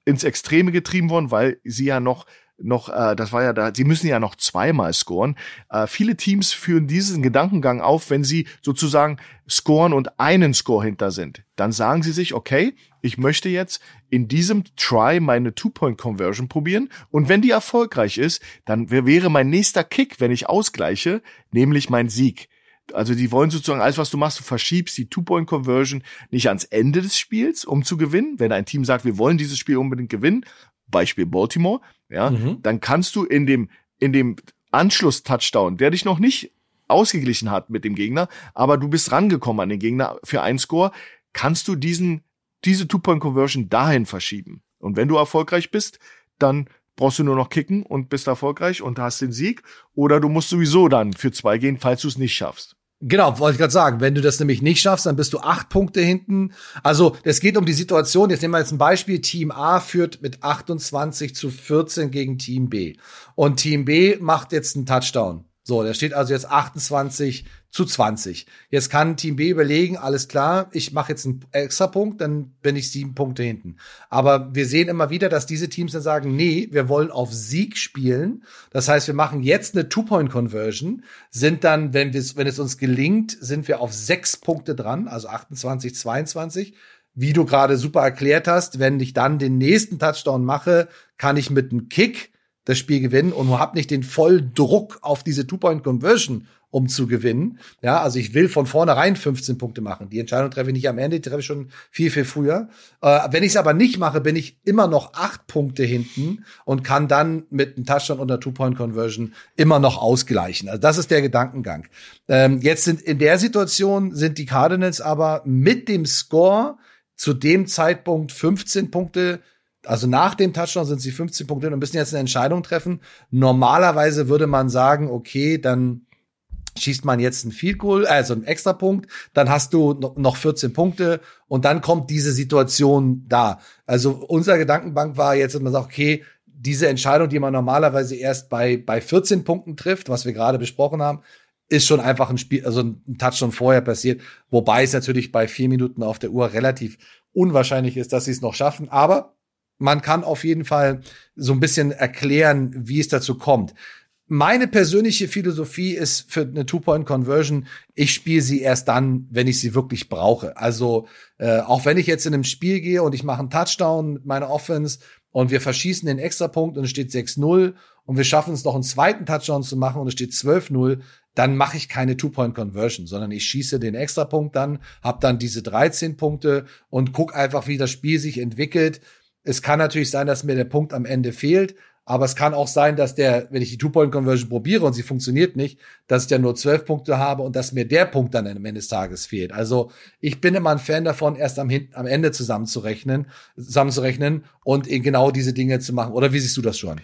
ins Extreme getrieben worden, weil sie ja noch noch, äh, das war ja da, sie müssen ja noch zweimal scoren. Äh, viele Teams führen diesen Gedankengang auf, wenn sie sozusagen scoren und einen Score hinter sind. Dann sagen sie sich, okay, ich möchte jetzt in diesem Try meine Two-Point-Conversion probieren und wenn die erfolgreich ist, dann wäre mein nächster Kick, wenn ich ausgleiche, nämlich mein Sieg. Also die wollen sozusagen alles, was du machst, du verschiebst die Two-Point-Conversion nicht ans Ende des Spiels, um zu gewinnen. Wenn ein Team sagt, wir wollen dieses Spiel unbedingt gewinnen, Beispiel Baltimore, ja, mhm. dann kannst du in dem, in dem Anschluss-Touchdown, der dich noch nicht ausgeglichen hat mit dem Gegner, aber du bist rangekommen an den Gegner für einen Score, kannst du diesen, diese Two-Point-Conversion dahin verschieben. Und wenn du erfolgreich bist, dann brauchst du nur noch kicken und bist erfolgreich und hast den Sieg. Oder du musst sowieso dann für zwei gehen, falls du es nicht schaffst. Genau, wollte ich gerade sagen. Wenn du das nämlich nicht schaffst, dann bist du acht Punkte hinten. Also es geht um die Situation. Jetzt nehmen wir jetzt ein Beispiel. Team A führt mit 28 zu 14 gegen Team B. Und Team B macht jetzt einen Touchdown. So, der steht also jetzt 28 zu 20. Jetzt kann Team B überlegen, alles klar, ich mache jetzt einen extra Punkt, dann bin ich sieben Punkte hinten. Aber wir sehen immer wieder, dass diese Teams dann sagen, nee, wir wollen auf Sieg spielen. Das heißt, wir machen jetzt eine Two-Point-Conversion, sind dann, wenn, wenn es uns gelingt, sind wir auf sechs Punkte dran, also 28, 22 wie du gerade super erklärt hast, wenn ich dann den nächsten Touchdown mache, kann ich mit einem Kick das Spiel gewinnen und habe nicht den vollen Druck auf diese Two-Point-Conversion um zu gewinnen. Ja, also ich will von vornherein 15 Punkte machen. Die Entscheidung treffe ich nicht am Ende, die treffe ich schon viel, viel früher. Äh, wenn ich es aber nicht mache, bin ich immer noch acht Punkte hinten und kann dann mit einem Touchdown und einer Two-Point-Conversion immer noch ausgleichen. Also das ist der Gedankengang. Ähm, jetzt sind in der Situation sind die Cardinals aber mit dem Score zu dem Zeitpunkt 15 Punkte also nach dem Touchdown sind sie 15 Punkte und müssen jetzt eine Entscheidung treffen. Normalerweise würde man sagen, okay, dann schießt man jetzt ein Field Goal, also einen Extrapunkt, dann hast du noch 14 Punkte und dann kommt diese Situation da. Also unser Gedankenbank war jetzt, dass man sagt, okay, diese Entscheidung, die man normalerweise erst bei, bei 14 Punkten trifft, was wir gerade besprochen haben, ist schon einfach ein Spiel, also ein Touchdown vorher passiert, wobei es natürlich bei vier Minuten auf der Uhr relativ unwahrscheinlich ist, dass sie es noch schaffen. Aber man kann auf jeden Fall so ein bisschen erklären, wie es dazu kommt meine persönliche Philosophie ist für eine Two-Point-Conversion, ich spiele sie erst dann, wenn ich sie wirklich brauche. Also äh, auch wenn ich jetzt in einem Spiel gehe und ich mache einen Touchdown mit meiner Offense und wir verschießen den Extrapunkt und es steht 6-0 und wir schaffen es noch einen zweiten Touchdown zu machen und es steht 12-0, dann mache ich keine Two-Point-Conversion, sondern ich schieße den Extrapunkt dann, habe dann diese 13 Punkte und guck einfach, wie das Spiel sich entwickelt. Es kann natürlich sein, dass mir der Punkt am Ende fehlt, aber es kann auch sein, dass der, wenn ich die Two-Point-Conversion probiere und sie funktioniert nicht, dass ich dann nur zwölf Punkte habe und dass mir der Punkt dann am Ende des Tages fehlt. Also ich bin immer ein Fan davon, erst am, am Ende zusammenzurechnen, zusammenzurechnen und genau diese Dinge zu machen. Oder wie siehst du das schon?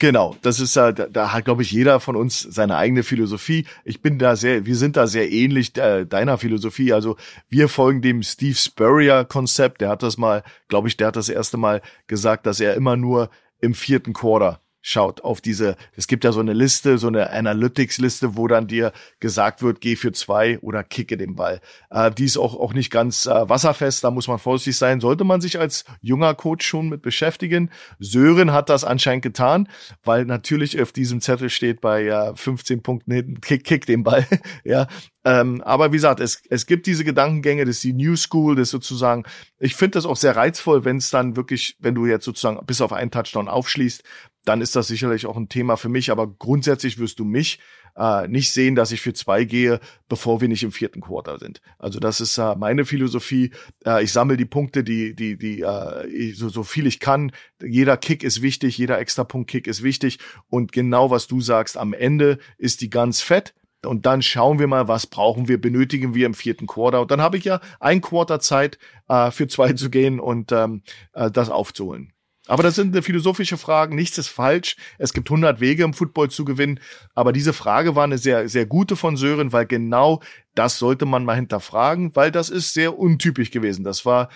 Genau, das ist ja, da, da hat, glaube ich, jeder von uns seine eigene Philosophie. Ich bin da sehr, wir sind da sehr ähnlich äh, deiner Philosophie. Also wir folgen dem Steve Spurrier-Konzept. Der hat das mal, glaube ich, der hat das erste Mal gesagt, dass er immer nur im vierten Quarter schaut auf diese, es gibt ja so eine Liste, so eine Analytics-Liste, wo dann dir gesagt wird, geh für zwei oder kicke den Ball. Äh, die ist auch, auch nicht ganz äh, wasserfest, da muss man vorsichtig sein, sollte man sich als junger Coach schon mit beschäftigen. Sören hat das anscheinend getan, weil natürlich auf diesem Zettel steht bei äh, 15 Punkten hinten, kick, kick den Ball. ja, ähm, aber wie gesagt, es, es gibt diese Gedankengänge, das ist die New School, das sozusagen, ich finde das auch sehr reizvoll, wenn es dann wirklich, wenn du jetzt sozusagen bis auf einen Touchdown aufschließt, dann ist das sicherlich auch ein Thema für mich. Aber grundsätzlich wirst du mich äh, nicht sehen, dass ich für zwei gehe, bevor wir nicht im vierten Quarter sind. Also das ist äh, meine Philosophie. Äh, ich sammle die Punkte, die, die, die, äh, so, so viel ich kann. Jeder Kick ist wichtig, jeder Extrapunkt-Kick ist wichtig. Und genau was du sagst, am Ende ist die ganz fett und dann schauen wir mal, was brauchen wir, benötigen wir im vierten Quarter. Und dann habe ich ja ein Quarter Zeit, äh, für zwei zu gehen und ähm, äh, das aufzuholen. Aber das sind philosophische Fragen. Nichts ist falsch. Es gibt 100 Wege, im Football zu gewinnen. Aber diese Frage war eine sehr, sehr gute von Sören, weil genau das sollte man mal hinterfragen, weil das ist sehr untypisch gewesen. Das war,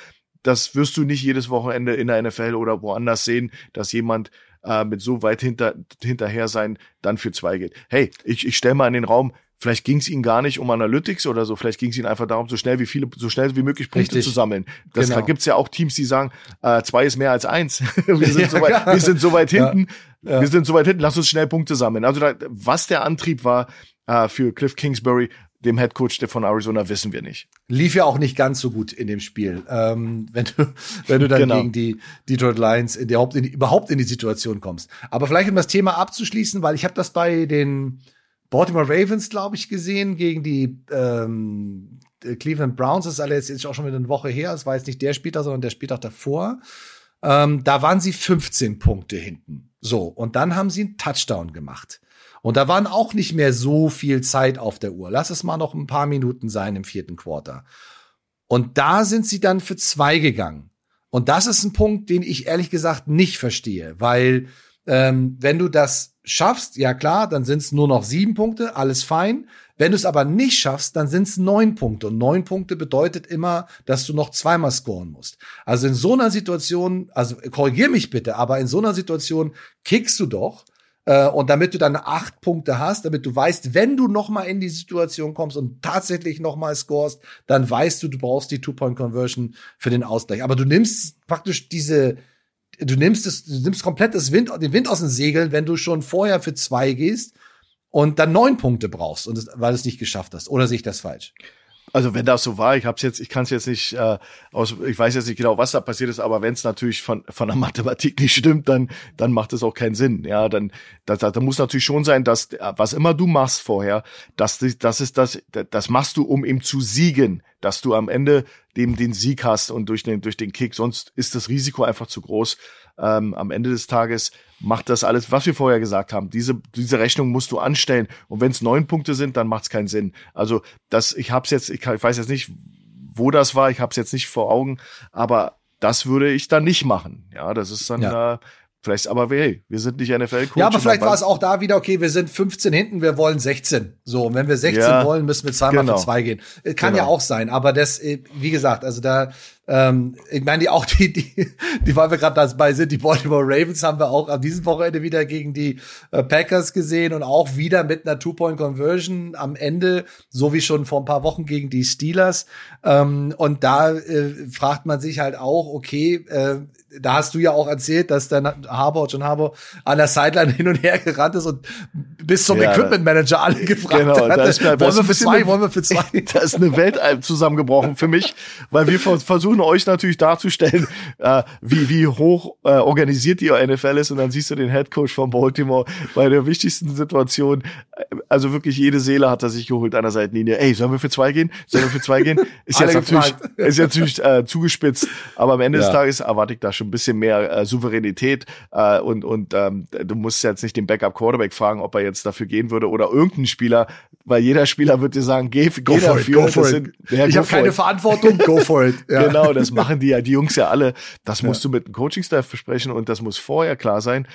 das wirst du nicht jedes Wochenende in der NFL oder woanders sehen, dass jemand äh, mit so weit hinter, hinterher sein dann für zwei geht. Hey, ich, ich stelle mal in den Raum, Vielleicht ging es ihnen gar nicht um Analytics oder so, vielleicht ging es ihnen einfach darum, so schnell wie viele, so schnell wie möglich Punkte Richtig. zu sammeln. Das genau. gibt's ja auch Teams, die sagen, äh, zwei ist mehr als eins. wir, sind so weit, wir sind so weit hinten, ja. Ja. wir sind so weit hinten, lass uns schnell Punkte sammeln. Also da, was der Antrieb war äh, für Cliff Kingsbury, dem Head Coach von Arizona, wissen wir nicht. Lief ja auch nicht ganz so gut in dem Spiel. Ähm, wenn du, wenn du dann genau. gegen die Detroit Lions in die, in die, überhaupt in die Situation kommst. Aber vielleicht um das Thema abzuschließen, weil ich habe das bei den Baltimore Ravens, glaube ich, gesehen gegen die ähm, Cleveland Browns. Das ist alles jetzt auch schon wieder eine Woche her. Es war jetzt nicht der Spieltag, sondern der Spieltag davor. Ähm, da waren sie 15 Punkte hinten. So, und dann haben sie einen Touchdown gemacht. Und da waren auch nicht mehr so viel Zeit auf der Uhr. Lass es mal noch ein paar Minuten sein im vierten Quarter. Und da sind sie dann für zwei gegangen. Und das ist ein Punkt, den ich ehrlich gesagt nicht verstehe, weil ähm, wenn du das schaffst, ja klar, dann sind es nur noch sieben Punkte, alles fein. Wenn du es aber nicht schaffst, dann sind es neun Punkte. Und neun Punkte bedeutet immer, dass du noch zweimal scoren musst. Also in so einer Situation, also korrigier mich bitte, aber in so einer Situation kickst du doch. Äh, und damit du dann acht Punkte hast, damit du weißt, wenn du noch mal in die Situation kommst und tatsächlich noch mal scorest, dann weißt du, du brauchst die Two-Point-Conversion für den Ausgleich. Aber du nimmst praktisch diese, du nimmst es, du nimmst komplett das Wind, den Wind aus den Segeln, wenn du schon vorher für zwei gehst und dann neun Punkte brauchst und es, weil du es nicht geschafft hast. Oder sehe ich das falsch? Also wenn das so war, ich hab's jetzt, ich kann es jetzt nicht äh, aus, ich weiß jetzt nicht genau, was da passiert ist, aber wenn es natürlich von von der Mathematik nicht stimmt, dann dann macht es auch keinen Sinn. Ja, dann da, da, da muss natürlich schon sein, dass was immer du machst vorher, dass das ist das das machst du, um ihm zu siegen, dass du am Ende dem den Sieg hast und durch den durch den Kick, sonst ist das Risiko einfach zu groß. Ähm, am Ende des Tages macht das alles, was wir vorher gesagt haben. Diese, diese Rechnung musst du anstellen. Und wenn es neun Punkte sind, dann macht es keinen Sinn. Also das, ich hab's jetzt, ich, ich weiß jetzt nicht, wo das war, ich habe es jetzt nicht vor Augen, aber das würde ich dann nicht machen. Ja, das ist dann ja. äh, Vielleicht, aber hey, wir sind nicht NFL-Coach. Ja, aber vielleicht war es auch da wieder, okay, wir sind 15 hinten, wir wollen 16. So, und wenn wir 16 ja, wollen, müssen wir zweimal genau. für zwei gehen. Kann genau. ja auch sein, aber das, äh, wie gesagt, also da, ähm, ich meine, die auch die, die, die, weil wir gerade dabei sind, die Baltimore Ravens haben wir auch an diesem Wochenende wieder gegen die äh, Packers gesehen und auch wieder mit einer Two-Point-Conversion am Ende, so wie schon vor ein paar Wochen gegen die Steelers. Ähm, und da äh, fragt man sich halt auch, okay, äh, da hast du ja auch erzählt, dass der Harbour, John Harbour, an der Sideline hin und her gerannt ist und bis zum ja, Equipment Manager alle gefragt genau, hat. Wollen wir für zwei, eine, wollen wir für zwei? Da ist eine Welt zusammengebrochen für mich, weil wir versuchen euch natürlich darzustellen, äh, wie, wie hoch äh, organisiert die NFL ist und dann siehst du den Head Coach von Baltimore bei der wichtigsten Situation, äh, also wirklich jede Seele hat er sich geholt an der Seitenlinie. Ey, sollen wir für zwei gehen? Sollen wir für zwei gehen? Ist jetzt natürlich, ist jetzt natürlich äh, zugespitzt, aber am Ende ja. des Tages erwarte ich da schon ein bisschen mehr äh, Souveränität äh, und, und ähm, du musst jetzt nicht den Backup-Quarterback fragen, ob er jetzt dafür gehen würde oder irgendein Spieler, weil jeder Spieler wird dir sagen, geh, go geh dafür. It, go sind, ja, ich habe keine it. Verantwortung, go for it. Ja. Genau, das machen die ja, die Jungs ja alle. Das musst ja. du mit dem Coaching-Staff besprechen und das muss vorher klar sein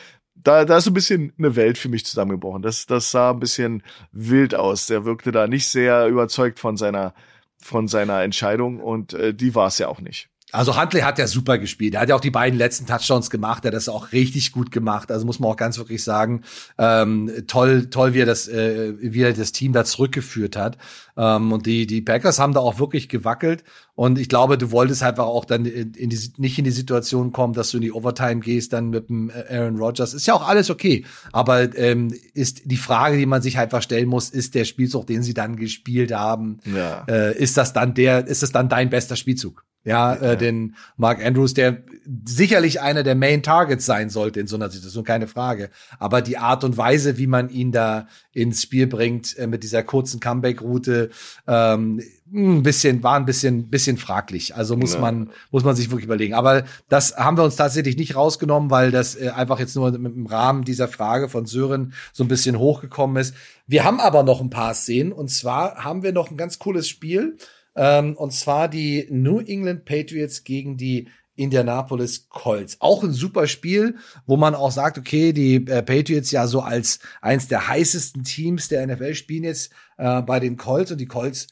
da, da ist ein bisschen eine Welt für mich zusammengebrochen. Das, das sah ein bisschen wild aus. Der wirkte da nicht sehr überzeugt von seiner, von seiner Entscheidung und äh, die war es ja auch nicht. Also Huntley hat ja super gespielt. Er hat ja auch die beiden letzten Touchdowns gemacht. Er hat das auch richtig gut gemacht. Also muss man auch ganz wirklich sagen, ähm, toll, toll, wie er das, äh, wie er das Team da zurückgeführt hat. Ähm, und die, die Packers haben da auch wirklich gewackelt. Und ich glaube, du wolltest einfach auch dann in die, nicht in die Situation kommen, dass du in die Overtime gehst, dann mit dem äh, Aaron Rodgers. Ist ja auch alles okay. Aber ähm, ist die Frage, die man sich einfach stellen muss, ist der Spielzug, den sie dann gespielt haben, ja. äh, ist das dann der, ist das dann dein bester Spielzug? Ja, äh, den Mark Andrews, der sicherlich einer der Main Targets sein sollte in so einer Situation, keine Frage. Aber die Art und Weise, wie man ihn da ins Spiel bringt, äh, mit dieser kurzen Comeback-Route, ähm, ein bisschen, war ein bisschen, bisschen fraglich. Also muss ja. man, muss man sich wirklich überlegen. Aber das haben wir uns tatsächlich nicht rausgenommen, weil das äh, einfach jetzt nur im Rahmen dieser Frage von Sören so ein bisschen hochgekommen ist. Wir haben aber noch ein paar Szenen und zwar haben wir noch ein ganz cooles Spiel ähm, und zwar die New England Patriots gegen die Indianapolis Colts. Auch ein super Spiel, wo man auch sagt, okay, die äh, Patriots ja so als eins der heißesten Teams der NFL spielen jetzt äh, bei den Colts und die Colts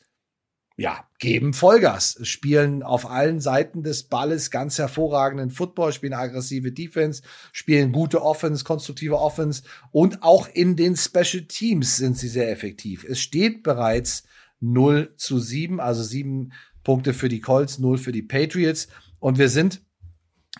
ja, geben Vollgas, spielen auf allen Seiten des Balles ganz hervorragenden Football, spielen aggressive Defense, spielen gute Offense, konstruktive Offense und auch in den Special Teams sind sie sehr effektiv. Es steht bereits 0 zu 7, also 7 Punkte für die Colts, 0 für die Patriots. Und wir sind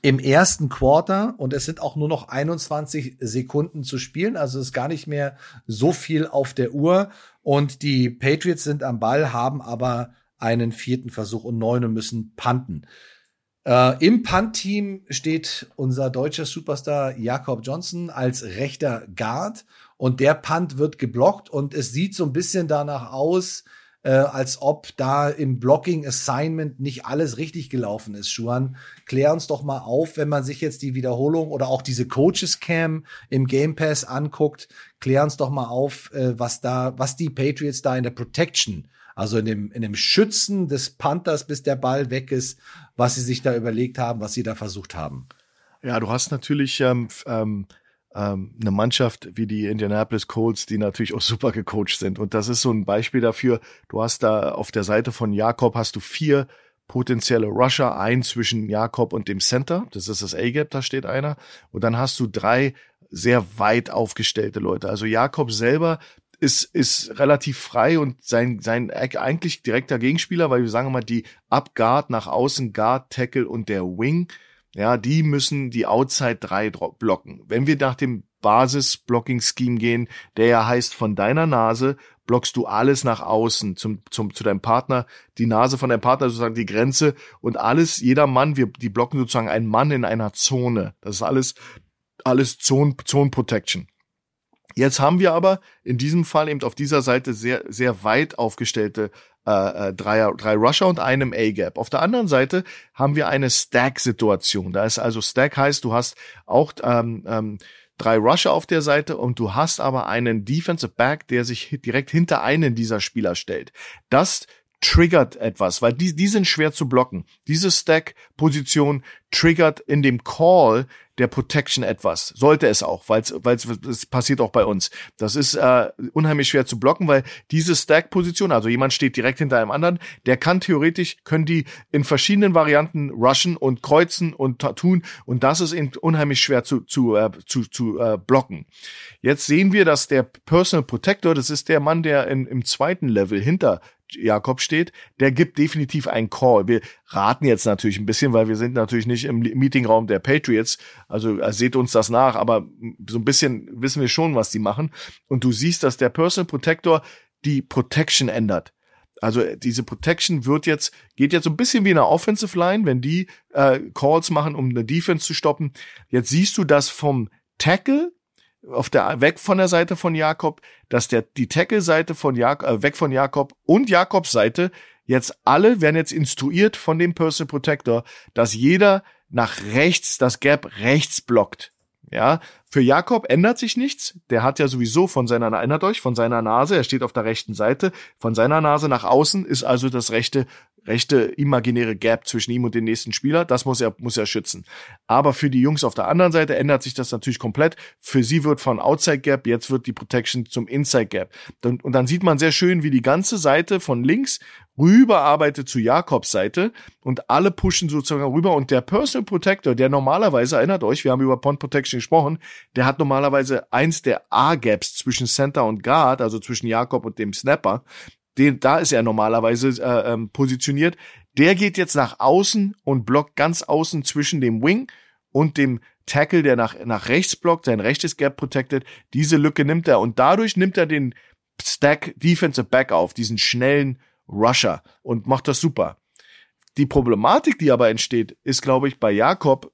im ersten Quarter und es sind auch nur noch 21 Sekunden zu spielen, also ist gar nicht mehr so viel auf der Uhr. Und die Patriots sind am Ball, haben aber einen vierten Versuch und neun und müssen panten. Äh, Im Punt-Team steht unser deutscher Superstar Jakob Johnson als rechter Guard und der Punt wird geblockt und es sieht so ein bisschen danach aus, äh, als ob da im Blocking Assignment nicht alles richtig gelaufen ist. Schuan, klär uns doch mal auf, wenn man sich jetzt die Wiederholung oder auch diese Coaches Cam im Game Pass anguckt, klär uns doch mal auf, äh, was da, was die Patriots da in der Protection also in dem, in dem Schützen des Panthers, bis der Ball weg ist, was sie sich da überlegt haben, was sie da versucht haben. Ja, du hast natürlich ähm, ähm, ähm, eine Mannschaft wie die Indianapolis Colts, die natürlich auch super gecoacht sind. Und das ist so ein Beispiel dafür. Du hast da auf der Seite von Jakob hast du vier potenzielle Rusher, ein zwischen Jakob und dem Center. Das ist das A-Gap, da steht einer. Und dann hast du drei sehr weit aufgestellte Leute. Also Jakob selber ist, ist relativ frei und sein, sein eigentlich direkter Gegenspieler, weil wir sagen immer, die Up-Guard nach außen, Guard, Tackle und der Wing, ja, die müssen die Outside 3 blocken. Wenn wir nach dem Basis-Blocking-Scheme gehen, der ja heißt von deiner Nase blockst du alles nach außen zum, zum, zu deinem Partner, die Nase von deinem Partner sozusagen die Grenze und alles, jeder Mann, wir, die blocken sozusagen einen Mann in einer Zone. Das ist alles, alles Zone, Zone Protection. Jetzt haben wir aber in diesem Fall eben auf dieser Seite sehr, sehr weit aufgestellte äh, äh drei, drei Rusher und einem A-Gap. Auf der anderen Seite haben wir eine Stack-Situation. Da ist also Stack heißt, du hast auch ähm, ähm, drei Rusher auf der Seite und du hast aber einen Defensive Back, der sich direkt hinter einen dieser Spieler stellt. Das triggert etwas, weil die, die sind schwer zu blocken. Diese Stack-Position triggert in dem Call der Protection etwas. Sollte es auch, weil es passiert auch bei uns. Das ist äh, unheimlich schwer zu blocken, weil diese Stack-Position, also jemand steht direkt hinter einem anderen, der kann theoretisch, können die in verschiedenen Varianten rushen und kreuzen und tun und das ist eben unheimlich schwer zu, zu, äh, zu, zu äh, blocken. Jetzt sehen wir, dass der Personal Protector, das ist der Mann, der in, im zweiten Level hinter Jakob steht, der gibt definitiv einen Call. Wir raten jetzt natürlich ein bisschen, weil wir sind natürlich nicht im Meetingraum der Patriots. Also äh, seht uns das nach, aber so ein bisschen wissen wir schon, was die machen. Und du siehst, dass der Personal Protector die Protection ändert. Also diese Protection wird jetzt, geht jetzt so ein bisschen wie eine Offensive Line, wenn die äh, Calls machen, um eine Defense zu stoppen. Jetzt siehst du das vom Tackle auf der weg von der Seite von Jakob, dass der die Tackle-Seite von Jakob äh, weg von Jakob und Jakobs Seite jetzt alle werden jetzt instruiert von dem Personal Protector, dass jeder nach rechts das Gap rechts blockt. Ja, für Jakob ändert sich nichts. Der hat ja sowieso von seiner, erinnert euch, von seiner Nase, er steht auf der rechten Seite, von seiner Nase nach außen ist also das rechte rechte imaginäre Gap zwischen ihm und dem nächsten Spieler. Das muss er, muss er schützen. Aber für die Jungs auf der anderen Seite ändert sich das natürlich komplett. Für sie wird von Outside Gap, jetzt wird die Protection zum Inside Gap. Und, dann sieht man sehr schön, wie die ganze Seite von links rüberarbeitet zu Jakobs Seite und alle pushen sozusagen rüber und der Personal Protector, der normalerweise, erinnert euch, wir haben über Pond Protection gesprochen, der hat normalerweise eins der A-Gaps zwischen Center und Guard, also zwischen Jakob und dem Snapper den, da ist er normalerweise äh, ähm, positioniert. Der geht jetzt nach außen und blockt ganz außen zwischen dem Wing und dem Tackle, der nach, nach rechts blockt, sein rechtes Gap protected. Diese Lücke nimmt er und dadurch nimmt er den Stack Defensive Back auf, diesen schnellen Rusher und macht das super. Die Problematik, die aber entsteht, ist, glaube ich, bei Jakob,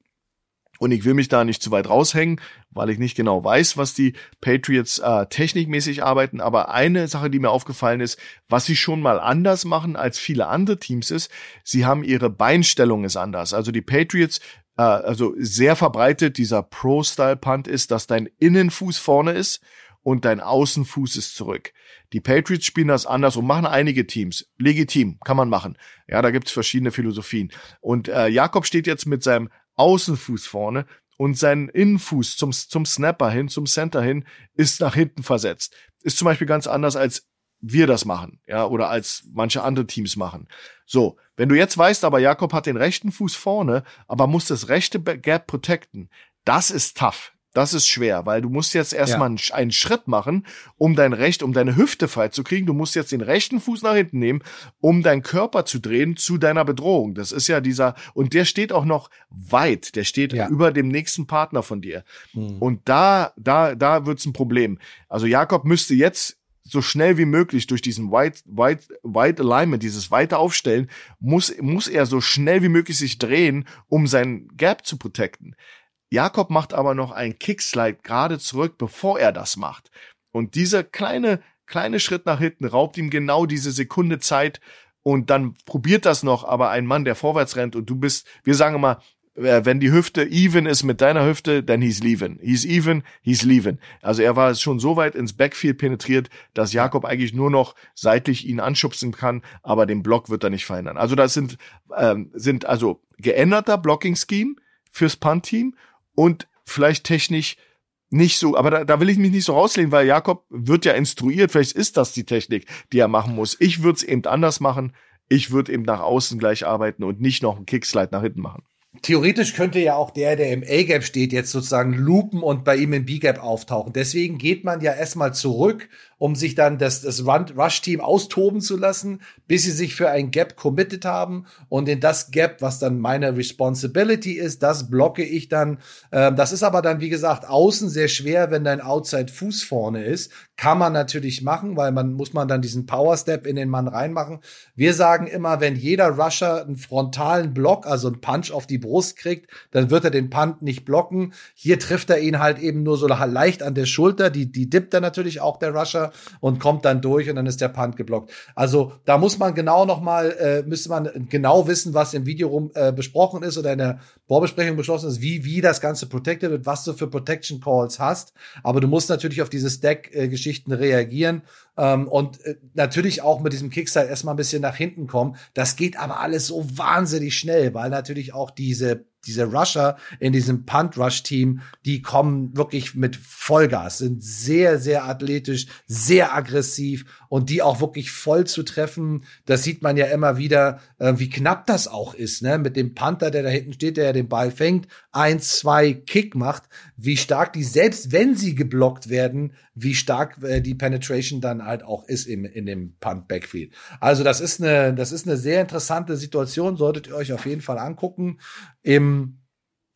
und ich will mich da nicht zu weit raushängen, weil ich nicht genau weiß, was die Patriots äh, technikmäßig arbeiten. Aber eine Sache, die mir aufgefallen ist, was sie schon mal anders machen als viele andere Teams ist, sie haben ihre Beinstellung ist anders. Also die Patriots äh, also sehr verbreitet dieser Pro-Style-Punt ist, dass dein Innenfuß vorne ist und dein Außenfuß ist zurück. Die Patriots spielen das anders und machen einige Teams. Legitim, kann man machen. Ja, da gibt's verschiedene Philosophien. Und äh, Jakob steht jetzt mit seinem Außenfuß vorne und sein Innenfuß zum, zum Snapper hin, zum Center hin, ist nach hinten versetzt. Ist zum Beispiel ganz anders als wir das machen, ja, oder als manche andere Teams machen. So, wenn du jetzt weißt, aber Jakob hat den rechten Fuß vorne, aber muss das rechte Gap protecten, das ist tough. Das ist schwer, weil du musst jetzt erstmal ja. einen Schritt machen, um dein Recht, um deine Hüfte frei zu kriegen. Du musst jetzt den rechten Fuß nach hinten nehmen, um deinen Körper zu drehen zu deiner Bedrohung. Das ist ja dieser, und der steht auch noch weit. Der steht ja. über dem nächsten Partner von dir. Mhm. Und da, da, da wird's ein Problem. Also Jakob müsste jetzt so schnell wie möglich durch diesen White, White, White Alignment, dieses weite Aufstellen, muss, muss er so schnell wie möglich sich drehen, um sein Gap zu protecten. Jakob macht aber noch einen Kickslide gerade zurück, bevor er das macht. Und dieser kleine, kleine Schritt nach hinten raubt ihm genau diese Sekunde Zeit und dann probiert das noch, aber ein Mann, der vorwärts rennt und du bist, wir sagen immer, äh, wenn die Hüfte even ist mit deiner Hüfte, dann he's leaving. He's even, he's leaving. Also er war schon so weit ins Backfield penetriert, dass Jakob eigentlich nur noch seitlich ihn anschubsen kann, aber den Block wird er nicht verändern. Also das sind, ähm, sind also geänderter Blocking-Scheme fürs Punt-Team und vielleicht technisch nicht so, aber da, da will ich mich nicht so rauslehnen, weil Jakob wird ja instruiert, vielleicht ist das die Technik, die er machen muss. Ich würde es eben anders machen. Ich würde eben nach außen gleich arbeiten und nicht noch einen Kickslide nach hinten machen. Theoretisch könnte ja auch der, der im A-Gap steht, jetzt sozusagen loopen und bei ihm im B-Gap auftauchen. Deswegen geht man ja erstmal zurück, um sich dann das, das Rush-Team austoben zu lassen, bis sie sich für ein Gap committed haben. Und in das Gap, was dann meine Responsibility ist, das blocke ich dann. Ähm, das ist aber dann, wie gesagt, außen sehr schwer, wenn dein Outside Fuß vorne ist kann man natürlich machen, weil man muss man dann diesen Power Step in den Mann reinmachen. Wir sagen immer, wenn jeder Rusher einen frontalen Block, also einen Punch auf die Brust kriegt, dann wird er den Punt nicht blocken. Hier trifft er ihn halt eben nur so leicht an der Schulter, die, die dippt er natürlich auch, der Rusher, und kommt dann durch und dann ist der Punt geblockt. Also da muss man genau nochmal, äh, müsste man genau wissen, was im Video rum äh, besprochen ist oder in der Vorbesprechung beschlossen ist, wie, wie das Ganze protected wird, was du für Protection Calls hast. Aber du musst natürlich auf diese Stack-Geschichten reagieren ähm, und äh, natürlich auch mit diesem Kickstart erstmal ein bisschen nach hinten kommen. Das geht aber alles so wahnsinnig schnell, weil natürlich auch diese diese Rusher in diesem Punt-Rush-Team, die kommen wirklich mit Vollgas, sind sehr, sehr athletisch, sehr aggressiv und die auch wirklich voll zu treffen, das sieht man ja immer wieder, äh, wie knapp das auch ist, ne? Mit dem Panther, der da hinten steht, der ja den Ball fängt, eins, zwei Kick macht, wie stark die, selbst wenn sie geblockt werden, wie stark äh, die Penetration dann halt auch ist im, in dem Punt-Backfield. Also das ist eine, das ist eine sehr interessante Situation, solltet ihr euch auf jeden Fall angucken. Im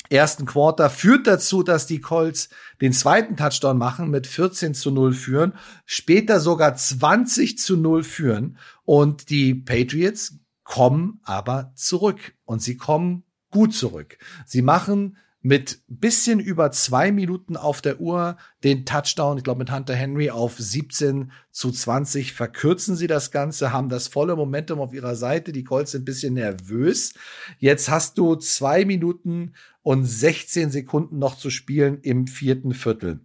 ersten Quarter führt dazu, dass die Colts den zweiten Touchdown machen, mit 14 zu 0 führen, später sogar 20 zu 0 führen und die Patriots kommen aber zurück und sie kommen gut zurück. Sie machen mit bisschen über zwei Minuten auf der Uhr den Touchdown, ich glaube mit Hunter Henry auf 17 zu 20 verkürzen sie das Ganze, haben das volle Momentum auf ihrer Seite. Die Colts sind ein bisschen nervös. Jetzt hast du zwei Minuten und 16 Sekunden noch zu spielen im vierten Viertel.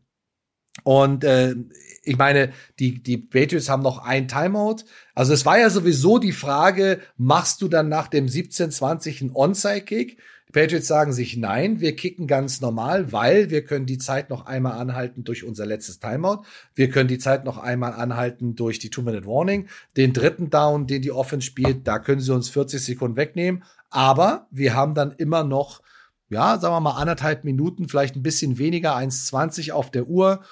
Und äh, ich meine, die, die Patriots haben noch ein Timeout. Also es war ja sowieso die Frage, machst du dann nach dem 17-20 einen Onside-Kick? Patriots sagen sich nein, wir kicken ganz normal, weil wir können die Zeit noch einmal anhalten durch unser letztes Timeout. Wir können die Zeit noch einmal anhalten durch die Two-Minute-Warning. Den dritten Down, den die Offense spielt, da können sie uns 40 Sekunden wegnehmen. Aber wir haben dann immer noch, ja, sagen wir mal anderthalb Minuten, vielleicht ein bisschen weniger, 1,20 auf der Uhr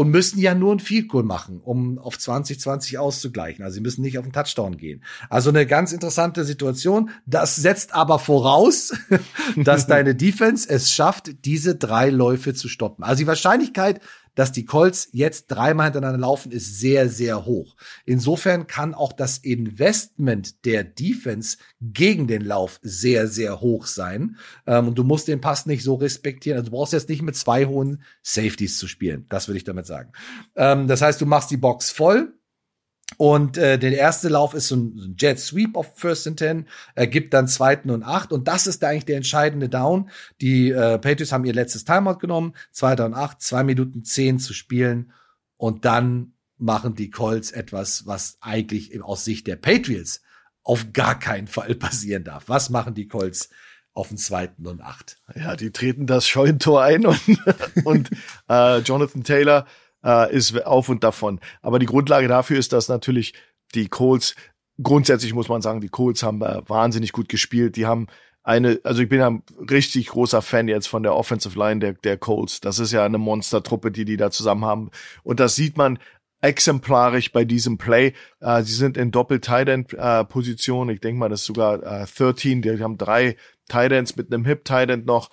und müssen ja nur ein Field Goal machen, um auf 2020 auszugleichen. Also sie müssen nicht auf den Touchdown gehen. Also eine ganz interessante Situation. Das setzt aber voraus, dass deine Defense es schafft, diese drei Läufe zu stoppen. Also die Wahrscheinlichkeit, dass die Colts jetzt dreimal hintereinander laufen, ist sehr, sehr hoch. Insofern kann auch das Investment der Defense gegen den Lauf sehr, sehr hoch sein. Ähm, und du musst den Pass nicht so respektieren. Also du brauchst jetzt nicht mit zwei hohen Safeties zu spielen. Das würde ich damit sagen. Ähm, das heißt, du machst die Box voll und äh, der erste Lauf ist so ein, Jet Sweep auf First and Ten, er gibt dann zweiten und acht. Und das ist eigentlich der entscheidende Down. Die äh, Patriots haben ihr letztes Timeout genommen, zweiter und acht, zwei Minuten zehn zu spielen. Und dann machen die Colts etwas, was eigentlich aus Sicht der Patriots auf gar keinen Fall passieren darf. Was machen die Colts auf den zweiten und acht? Ja, die treten das Scheunentor ein und, und äh, Jonathan Taylor äh, ist auf und davon. Aber die Grundlage dafür ist, dass natürlich die Colts, grundsätzlich muss man sagen, die Colts haben äh, wahnsinnig gut gespielt. Die haben eine, also ich bin ein richtig großer Fan jetzt von der Offensive Line der, der Colts. Das ist ja eine Monstertruppe, die die da zusammen haben. Und das sieht man exemplarisch bei diesem Play. Äh, sie sind in Doppel-Tight-End-Position. ich denke mal, das ist sogar äh, 13. Die haben drei Tight Ends mit einem Hip-Tight End noch.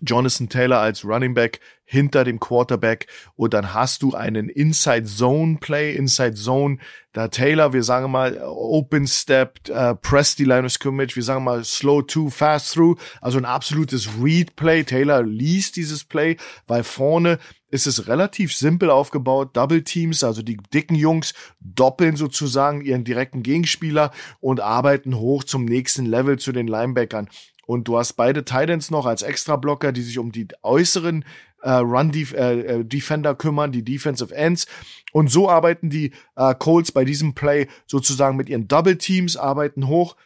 Jonathan Taylor als Running Back hinter dem Quarterback und dann hast du einen Inside Zone Play, Inside Zone, da Taylor, wir sagen mal Open Step, uh, Press die Line of Scrimmage, wir sagen mal Slow to Fast Through, also ein absolutes Read Play. Taylor liest dieses Play, weil vorne ist es relativ simpel aufgebaut. Double Teams, also die dicken Jungs doppeln sozusagen ihren direkten Gegenspieler und arbeiten hoch zum nächsten Level zu den Linebackern. Und du hast beide Titans noch als Extra-Blocker, die sich um die äußeren äh, Run-Defender äh, äh kümmern, die Defensive Ends. Und so arbeiten die äh, Colts bei diesem Play sozusagen mit ihren Double Teams, arbeiten hoch.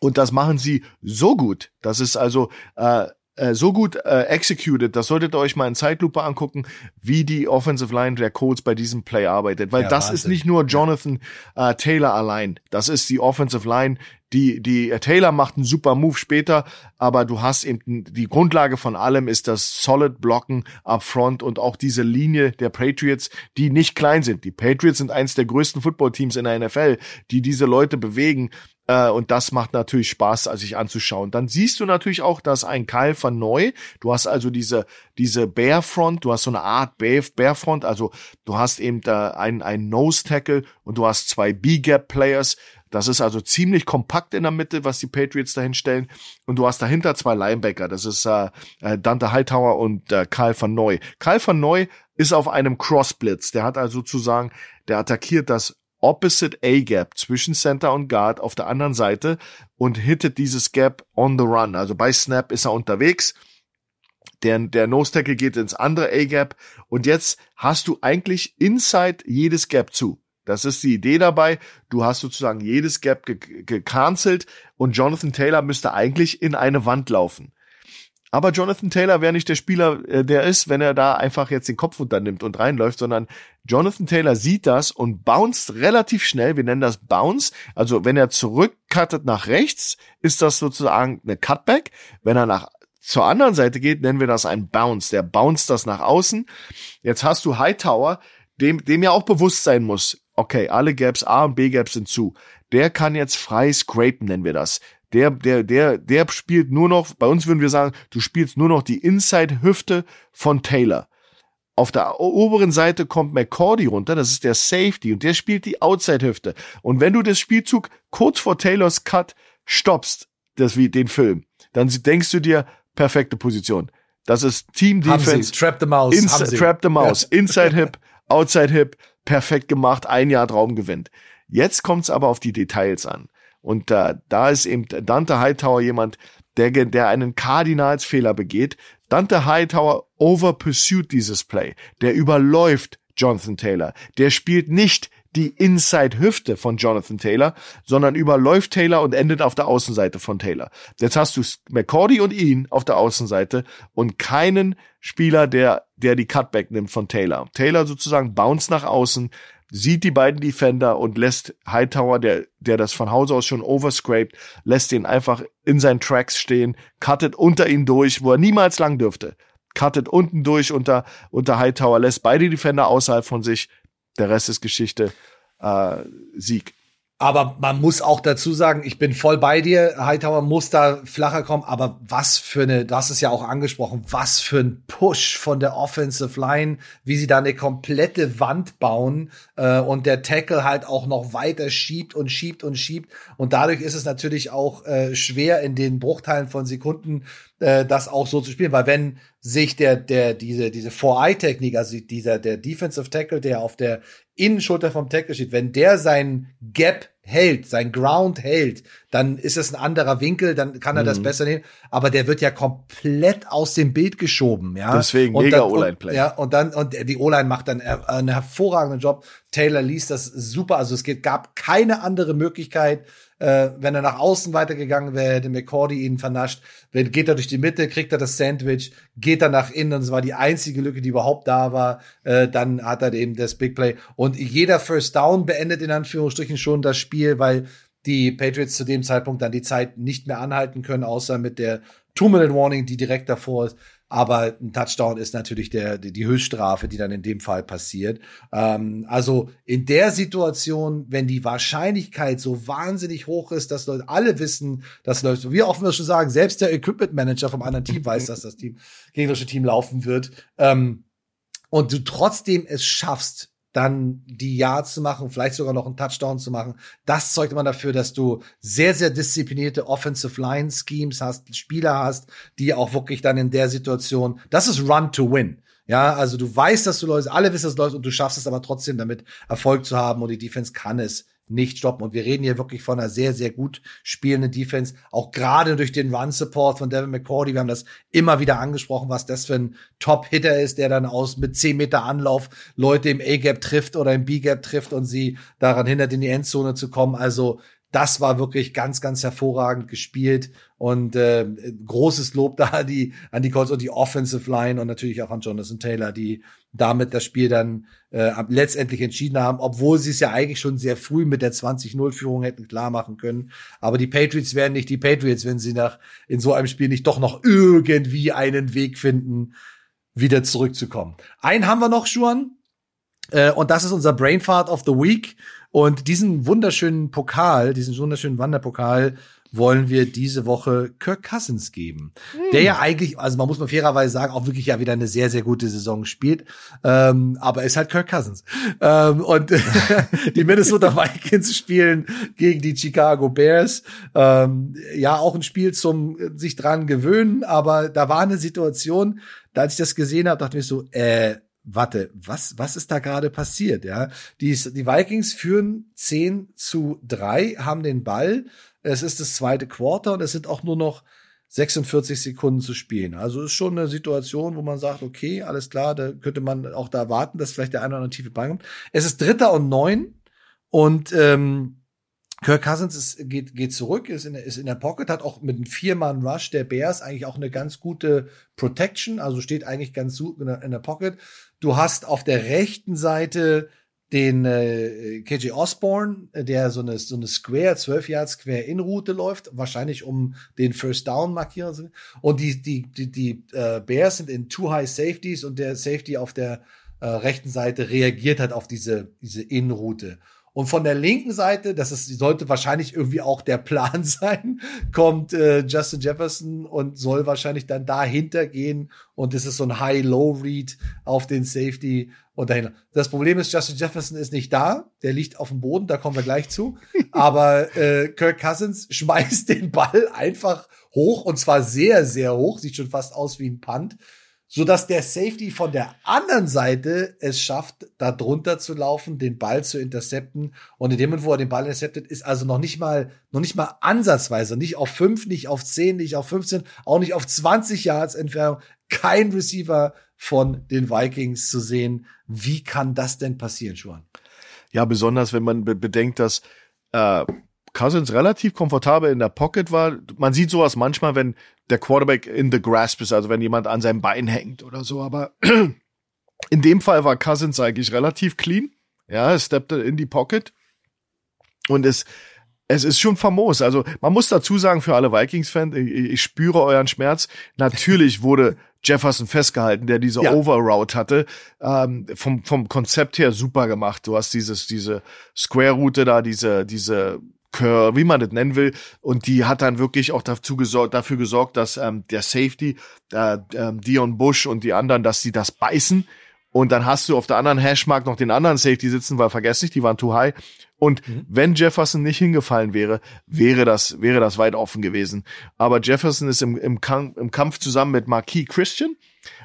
Und das machen sie so gut. Das ist also äh, äh, so gut äh, executed, das solltet ihr euch mal in Zeitlupe angucken, wie die Offensive Line der Colts bei diesem Play arbeitet. Weil ja, das Wahnsinn. ist nicht nur Jonathan äh, Taylor allein, das ist die Offensive Line, die, die äh, Taylor macht einen super Move später, aber du hast eben die Grundlage von allem ist das Solid Blocken up front und auch diese Linie der Patriots, die nicht klein sind. Die Patriots sind eins der größten Footballteams in der NFL, die diese Leute bewegen Äh, und das macht natürlich Spaß, sich anzuschauen. Dann siehst du natürlich auch, dass ein Kyle van Neu, du hast also diese, diese Bearfront, du hast so eine Art Bearfront, also du hast eben da einen, einen Nose Tackle und du hast zwei B-Gap Players. Das ist also ziemlich kompakt in der Mitte, was die Patriots dahin stellen. Und du hast dahinter zwei Linebacker. Das ist äh, äh Dante Hightower und äh, Kyle van Neu. Kyle van Neu ist auf einem Crossblitz. Der hat also sozusagen, der attackiert das Opposite A-Gap zwischen Center und Guard auf der anderen Seite und hittet dieses Gap on the run. Also bei Snap ist er unterwegs. Der, der Nose Tackle geht ins andere A-Gap und jetzt hast du eigentlich inside jedes Gap zu. Das ist die Idee dabei. Du hast sozusagen jedes Gap gecancelt und Jonathan Taylor müsste eigentlich in eine Wand laufen. Aber Jonathan Taylor wäre nicht der Spieler, äh, der ist, wenn er da einfach jetzt den Kopf unternimmt und reinläuft, sondern Jonathan Taylor sieht das und bounced relativ schnell. Wir nennen das Bounce. Also wenn er zurückcuttet nach rechts, ist das sozusagen eine Cutback. Wenn er nach zur anderen Seite geht, nennen wir das ein Bounce. Der bounced das nach außen. Jetzt hast du Hightower, dem, dem ja auch bewusst sein muss, okay, alle Gaps, A und B Gaps sind zu. Der kann jetzt frei scrapen, nennen wir das der, der, der, der spielt nur noch, bei uns würden wir sagen, du spielst nur noch die Inside-Hüfte von Taylor. Auf der oberen Seite kommt McCordy runter, das ist der Safety und der spielt die Outside-Hüfte. Und wenn du das Spielzug kurz vor Taylors Cut stoppst, das wie den Film, dann denkst du dir, perfekte Position. Das ist Team Defense. Trap the Mouse. Ins Trap the Mouse. Inside Hip, Outside Hip, perfekt gemacht, ein Jahr Traum gewinnt. Jetzt kommt's aber auf die Details an. Und äh, da ist eben Dante Hightower jemand, der, der einen Kardinalsfehler begeht. Dante Hightower over pursued dieses Play. Der überläuft Jonathan Taylor. Der spielt nicht die Inside-Hüfte von Jonathan Taylor, sondern überläuft Taylor und endet auf der Außenseite von Taylor. Jetzt hast du McCordy und ihn auf der Außenseite und keinen Spieler, der, der die Cutback nimmt von Taylor. Taylor sozusagen bounce nach außen, sieht die beiden Defender und lässt Hightower, der, der das von Hause aus schon overscraped, lässt ihn einfach in seinen Tracks stehen, cuttet unter ihn durch, wo er niemals lang dürfte. Cuttet unten durch unter, unter Hightower, lässt beide Defender außerhalb von sich. Der Rest ist Geschichte. Äh, Sieg. Aber man muss auch dazu sagen, ich bin voll bei dir. Hightower muss da flacher kommen. Aber was für eine, das ist ja auch angesprochen, was für ein Push von der Offensive Line, wie sie da eine komplette Wand bauen äh, und der Tackle halt auch noch weiter schiebt und schiebt und schiebt. Und dadurch ist es natürlich auch äh, schwer in den Bruchteilen von Sekunden äh, das auch so zu spielen, weil wenn sich der der diese diese Four-Eye-Technik, also dieser der Defensive Tackle, der auf der Innenschulter vom Tackle steht, wenn der sein Gap hält, sein Ground hält, dann ist es ein anderer Winkel, dann kann er mhm. das besser nehmen. Aber der wird ja komplett aus dem Bild geschoben, ja. Deswegen und mega O-Line-Play. Ja, und dann, und die O-Line macht dann einen hervorragenden Job. Taylor liest das super. Also es gab keine andere Möglichkeit, äh, wenn er nach außen weitergegangen wäre, hätte McCordy ihn vernascht. Wenn geht er durch die Mitte, kriegt er das Sandwich, geht er nach innen und es war die einzige Lücke, die überhaupt da war. Äh, dann hat er eben das Big Play. Und jeder First Down beendet in Anführungsstrichen schon das Spiel, weil die Patriots zu dem Zeitpunkt dann die Zeit nicht mehr anhalten können, außer mit der Two-Minute-Warning, die direkt davor ist. Aber ein Touchdown ist natürlich der, die, die Höchststrafe, die dann in dem Fall passiert. Ähm, also in der Situation, wenn die Wahrscheinlichkeit so wahnsinnig hoch ist, dass Leute alle wissen, dass Leute, wie offen wir schon sagen, selbst der Equipment Manager vom anderen Team weiß, dass das Team, gegnerische Team laufen wird. Ähm, und du trotzdem es schaffst, dann die Yards zu machen, vielleicht sogar noch einen Touchdown zu machen. Das zeugt immer dafür, dass du sehr, sehr disziplinierte Offensive Line Schemes hast, Spieler hast, die auch wirklich dann in der Situation, das ist Run to Win. Ja, also du weißt, dass du läufst, alle wissen, dass du läufst und du schaffst es aber trotzdem damit Erfolg zu haben und die Defense kann es nicht stoppen. Und wir reden hier wirklich von einer sehr, sehr gut spielenden Defense. Auch gerade durch den Run-Support von Devin McCordy. Wir haben das immer wieder angesprochen, was das für ein Top-Hitter ist, der dann aus mit 10 Meter Anlauf Leute im A-Gap trifft oder im B-Gap trifft und sie daran hindert, in die Endzone zu kommen. Also das war wirklich ganz, ganz hervorragend gespielt und äh, großes Lob da an die, an die Colts und die Offensive Line und natürlich auch an Jonathan Taylor, die damit das Spiel dann äh, letztendlich entschieden haben, obwohl sie es ja eigentlich schon sehr früh mit der 20-0-Führung hätten klar machen können. Aber die Patriots wären nicht die Patriots, wenn sie nach in so einem Spiel nicht doch noch irgendwie einen Weg finden, wieder zurückzukommen. Einen haben wir noch, Schuan. Äh, und das ist unser Brainfart of the Week. Und diesen wunderschönen Pokal, diesen wunderschönen Wanderpokal wollen wir diese Woche Kirk Cousins geben. Hm. Der ja eigentlich, also man muss mal fairerweise sagen, auch wirklich ja wieder eine sehr, sehr gute Saison spielt. Ähm, aber ist halt Kirk Cousins. Ähm, und die Minnesota Vikings spielen gegen die Chicago Bears. Ähm, ja, auch ein Spiel zum sich dran gewöhnen, aber da war eine Situation, da als ich das gesehen habe, dachte ich so, äh, warte, was, was ist da gerade passiert? Ja, die, die Vikings führen 10 zu 3, haben den Ball. Es ist das zweite Quarter und es sind auch nur noch 46 Sekunden zu spielen. Also ist schon eine Situation, wo man sagt, okay, alles klar, da könnte man auch da warten, dass vielleicht der eine oder andere tiefe Ball kommt. Es ist Dritter und Neun und ähm, Kirk Cousins ist, geht, geht zurück, ist in, ist in der Pocket, hat auch mit einem Vier-Mann-Rush der Bears eigentlich auch eine ganz gute Protection, also steht eigentlich ganz in der, in der Pocket. Du hast auf der rechten Seite den äh, KJ Osborne, der so eine, so eine Square, 12 Yard Square in Route läuft, wahrscheinlich um den First Down markieren. Und die, die, die, die äh, Bears sind in Two High Safeties und der Safety auf der äh, rechten Seite reagiert hat auf diese, diese In-Route. Und von der linken Seite, das ist, sollte wahrscheinlich irgendwie auch der Plan sein, kommt äh, Justin Jefferson und soll wahrscheinlich dann dahinter gehen. Und es ist so ein High-Low-Read auf den Safety und dahinter. Das Problem ist, Justin Jefferson ist nicht da. Der liegt auf dem Boden, da kommen wir gleich zu. Aber äh, Kirk Cousins schmeißt den Ball einfach hoch und zwar sehr, sehr hoch. Sieht schon fast aus wie ein Punt so dass der Safety von der anderen Seite es schafft, da drunter zu laufen, den Ball zu intercepten. Und in dem Moment, wo er den Ball interceptet, ist also noch nicht mal, noch nicht mal ansatzweise, nicht auf fünf, nicht auf zehn, nicht auf 15, auch nicht auf 20 Yards Entfernung, kein Receiver von den Vikings zu sehen. Wie kann das denn passieren, Schuan? Ja, besonders wenn man bedenkt, dass äh, Cousins relativ komfortabel in der Pocket war. Man sieht sowas manchmal, wenn der Quarterback in the grasp ist, also wenn jemand an seinem Bein hängt oder so. Aber in dem Fall war Cousins eigentlich relativ clean. Ja, er steppte in die Pocket und es es ist schon famos. Also man muss dazu sagen für alle Vikings-Fans, ich, ich, spüre euren Schmerz. Natürlich wurde Jefferson festgehalten, der diese ja. Overroute hatte. Ähm, vom, vom Konzept her super gemacht. Du hast dieses, diese Square-Route da, diese, diese wie man das nennen will. Und die hat dann wirklich auch dazu gesorgt, dafür gesorgt, dass ähm, der Safety, äh, äh, Dion Bush und die anderen, dass sie das beißen. Und dann hast du auf der anderen Hashmark noch den anderen Safety sitzen, weil vergesst nicht, die waren too high. Und mhm. wenn Jefferson nicht hingefallen wäre, wäre das, wäre das weit offen gewesen. Aber Jefferson ist im, im, Kampf, im Kampf zusammen mit Marquis Christian.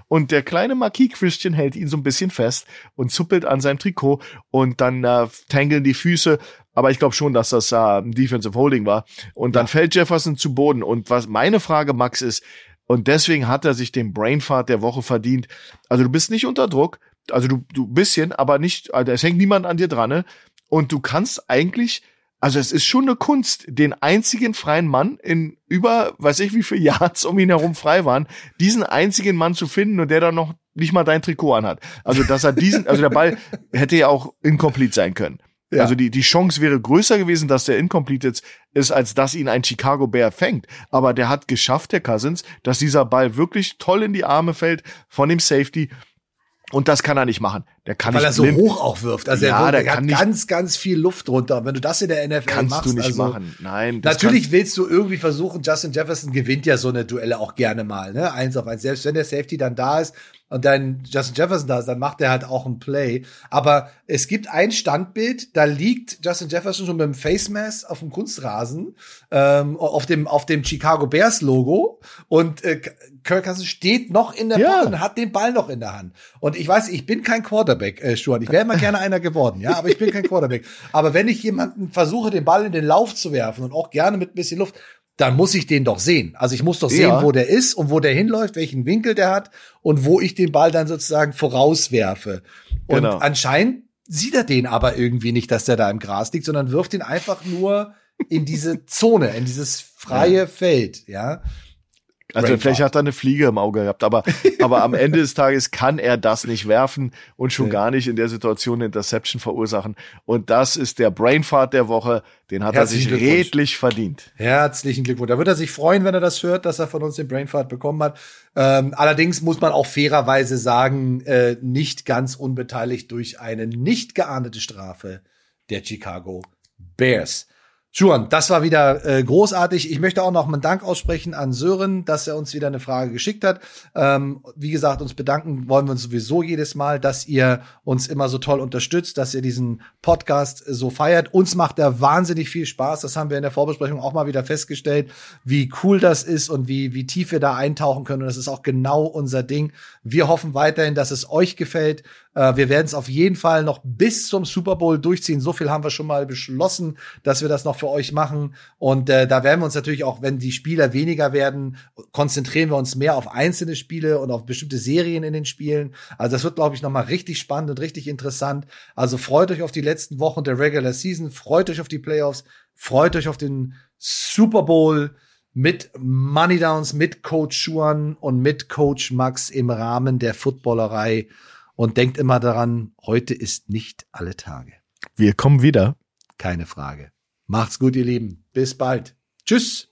Und der kleine Marquis Christian hält ihn so ein bisschen fest und zuppelt an seinem Trikot und dann äh, tangeln die Füße aber ich glaube schon, dass das äh, Defensive Holding war. Und dann ja. fällt Jefferson zu Boden. Und was meine Frage, Max, ist, und deswegen hat er sich den Brainfart der Woche verdient. Also du bist nicht unter Druck, also du, du bisschen, aber nicht, also es hängt niemand an dir dran. Ne? Und du kannst eigentlich, also es ist schon eine Kunst, den einzigen freien Mann in über, weiß ich wie viele Yards um ihn herum frei waren, diesen einzigen Mann zu finden und der dann noch nicht mal dein Trikot anhat. Also dass er diesen, also der Ball hätte ja auch incomplete sein können. Ja. Also die, die Chance wäre größer gewesen, dass der incomplete ist, als dass ihn ein Chicago Bear fängt. Aber der hat geschafft, der Cousins, dass dieser Ball wirklich toll in die Arme fällt von dem Safety. Und das kann er nicht machen. Der kann Weil er so hoch auch wirft. Also ja, er, der, der hat ganz, ganz viel Luft drunter. Wenn du das in der NFL kannst machst, du nicht also, machen. Nein. Natürlich willst du irgendwie versuchen. Justin Jefferson gewinnt ja so eine Duelle auch gerne mal, ne? Eins auf eins. Selbst wenn der Safety dann da ist, und dann Justin Jefferson da ist, dann macht er halt auch ein Play. Aber es gibt ein Standbild, da liegt Justin Jefferson schon mit dem Face Mask auf dem Kunstrasen, ähm, auf dem auf dem Chicago Bears Logo und äh, Kirk Cousins steht noch in der ja. Ball und hat den Ball noch in der Hand. Und ich weiß, ich bin kein Quarterback, äh, Stuart. Ich wäre immer gerne einer geworden, ja, aber ich bin kein Quarterback. Aber wenn ich jemanden versuche, den Ball in den Lauf zu werfen und auch gerne mit ein bisschen Luft, dann muss ich den doch sehen. Also ich muss doch sehen, ja. wo der ist und wo der hinläuft, welchen Winkel der hat und wo ich den Ball dann sozusagen vorauswerfe. Und genau. anscheinend sieht er den aber irgendwie nicht, dass der da im Gras liegt, sondern wirft ihn einfach nur in diese Zone, in dieses freie ja. Feld, ja. Also Brainfart. vielleicht hat er eine Fliege im Auge gehabt, aber, aber am Ende des Tages kann er das nicht werfen und schon ja. gar nicht in der Situation eine Interception verursachen. Und das ist der Brainfart der Woche. Den hat Herzlichen er sich redlich verdient. Herzlichen Glückwunsch. Da wird er sich freuen, wenn er das hört, dass er von uns den Brainfart bekommen hat. Ähm, allerdings muss man auch fairerweise sagen, äh, nicht ganz unbeteiligt durch eine nicht geahndete Strafe der Chicago Bears. Juan, das war wieder äh, großartig. Ich möchte auch noch einen Dank aussprechen an Sören, dass er uns wieder eine Frage geschickt hat. Ähm, wie gesagt, uns bedanken wollen wir uns sowieso jedes Mal, dass ihr uns immer so toll unterstützt, dass ihr diesen Podcast so feiert. Uns macht er wahnsinnig viel Spaß. Das haben wir in der Vorbesprechung auch mal wieder festgestellt, wie cool das ist und wie, wie tief wir da eintauchen können. Und das ist auch genau unser Ding. Wir hoffen weiterhin, dass es euch gefällt. Äh, wir werden es auf jeden Fall noch bis zum Super Bowl durchziehen. So viel haben wir schon mal beschlossen, dass wir das noch für euch machen. Und äh, da werden wir uns natürlich auch, wenn die Spieler weniger werden, konzentrieren wir uns mehr auf einzelne Spiele und auf bestimmte Serien in den Spielen. Also das wird, glaube ich, noch mal richtig spannend und richtig interessant. Also freut euch auf die letzten Wochen der Regular Season, freut euch auf die Playoffs, freut euch auf den Super Bowl mit Money Downs, mit Coach Schuan und mit Coach Max im Rahmen der Footballerei und denkt immer daran, heute ist nicht alle Tage. Wir kommen wieder. Keine Frage. Macht's gut, ihr Lieben. Bis bald. Tschüss.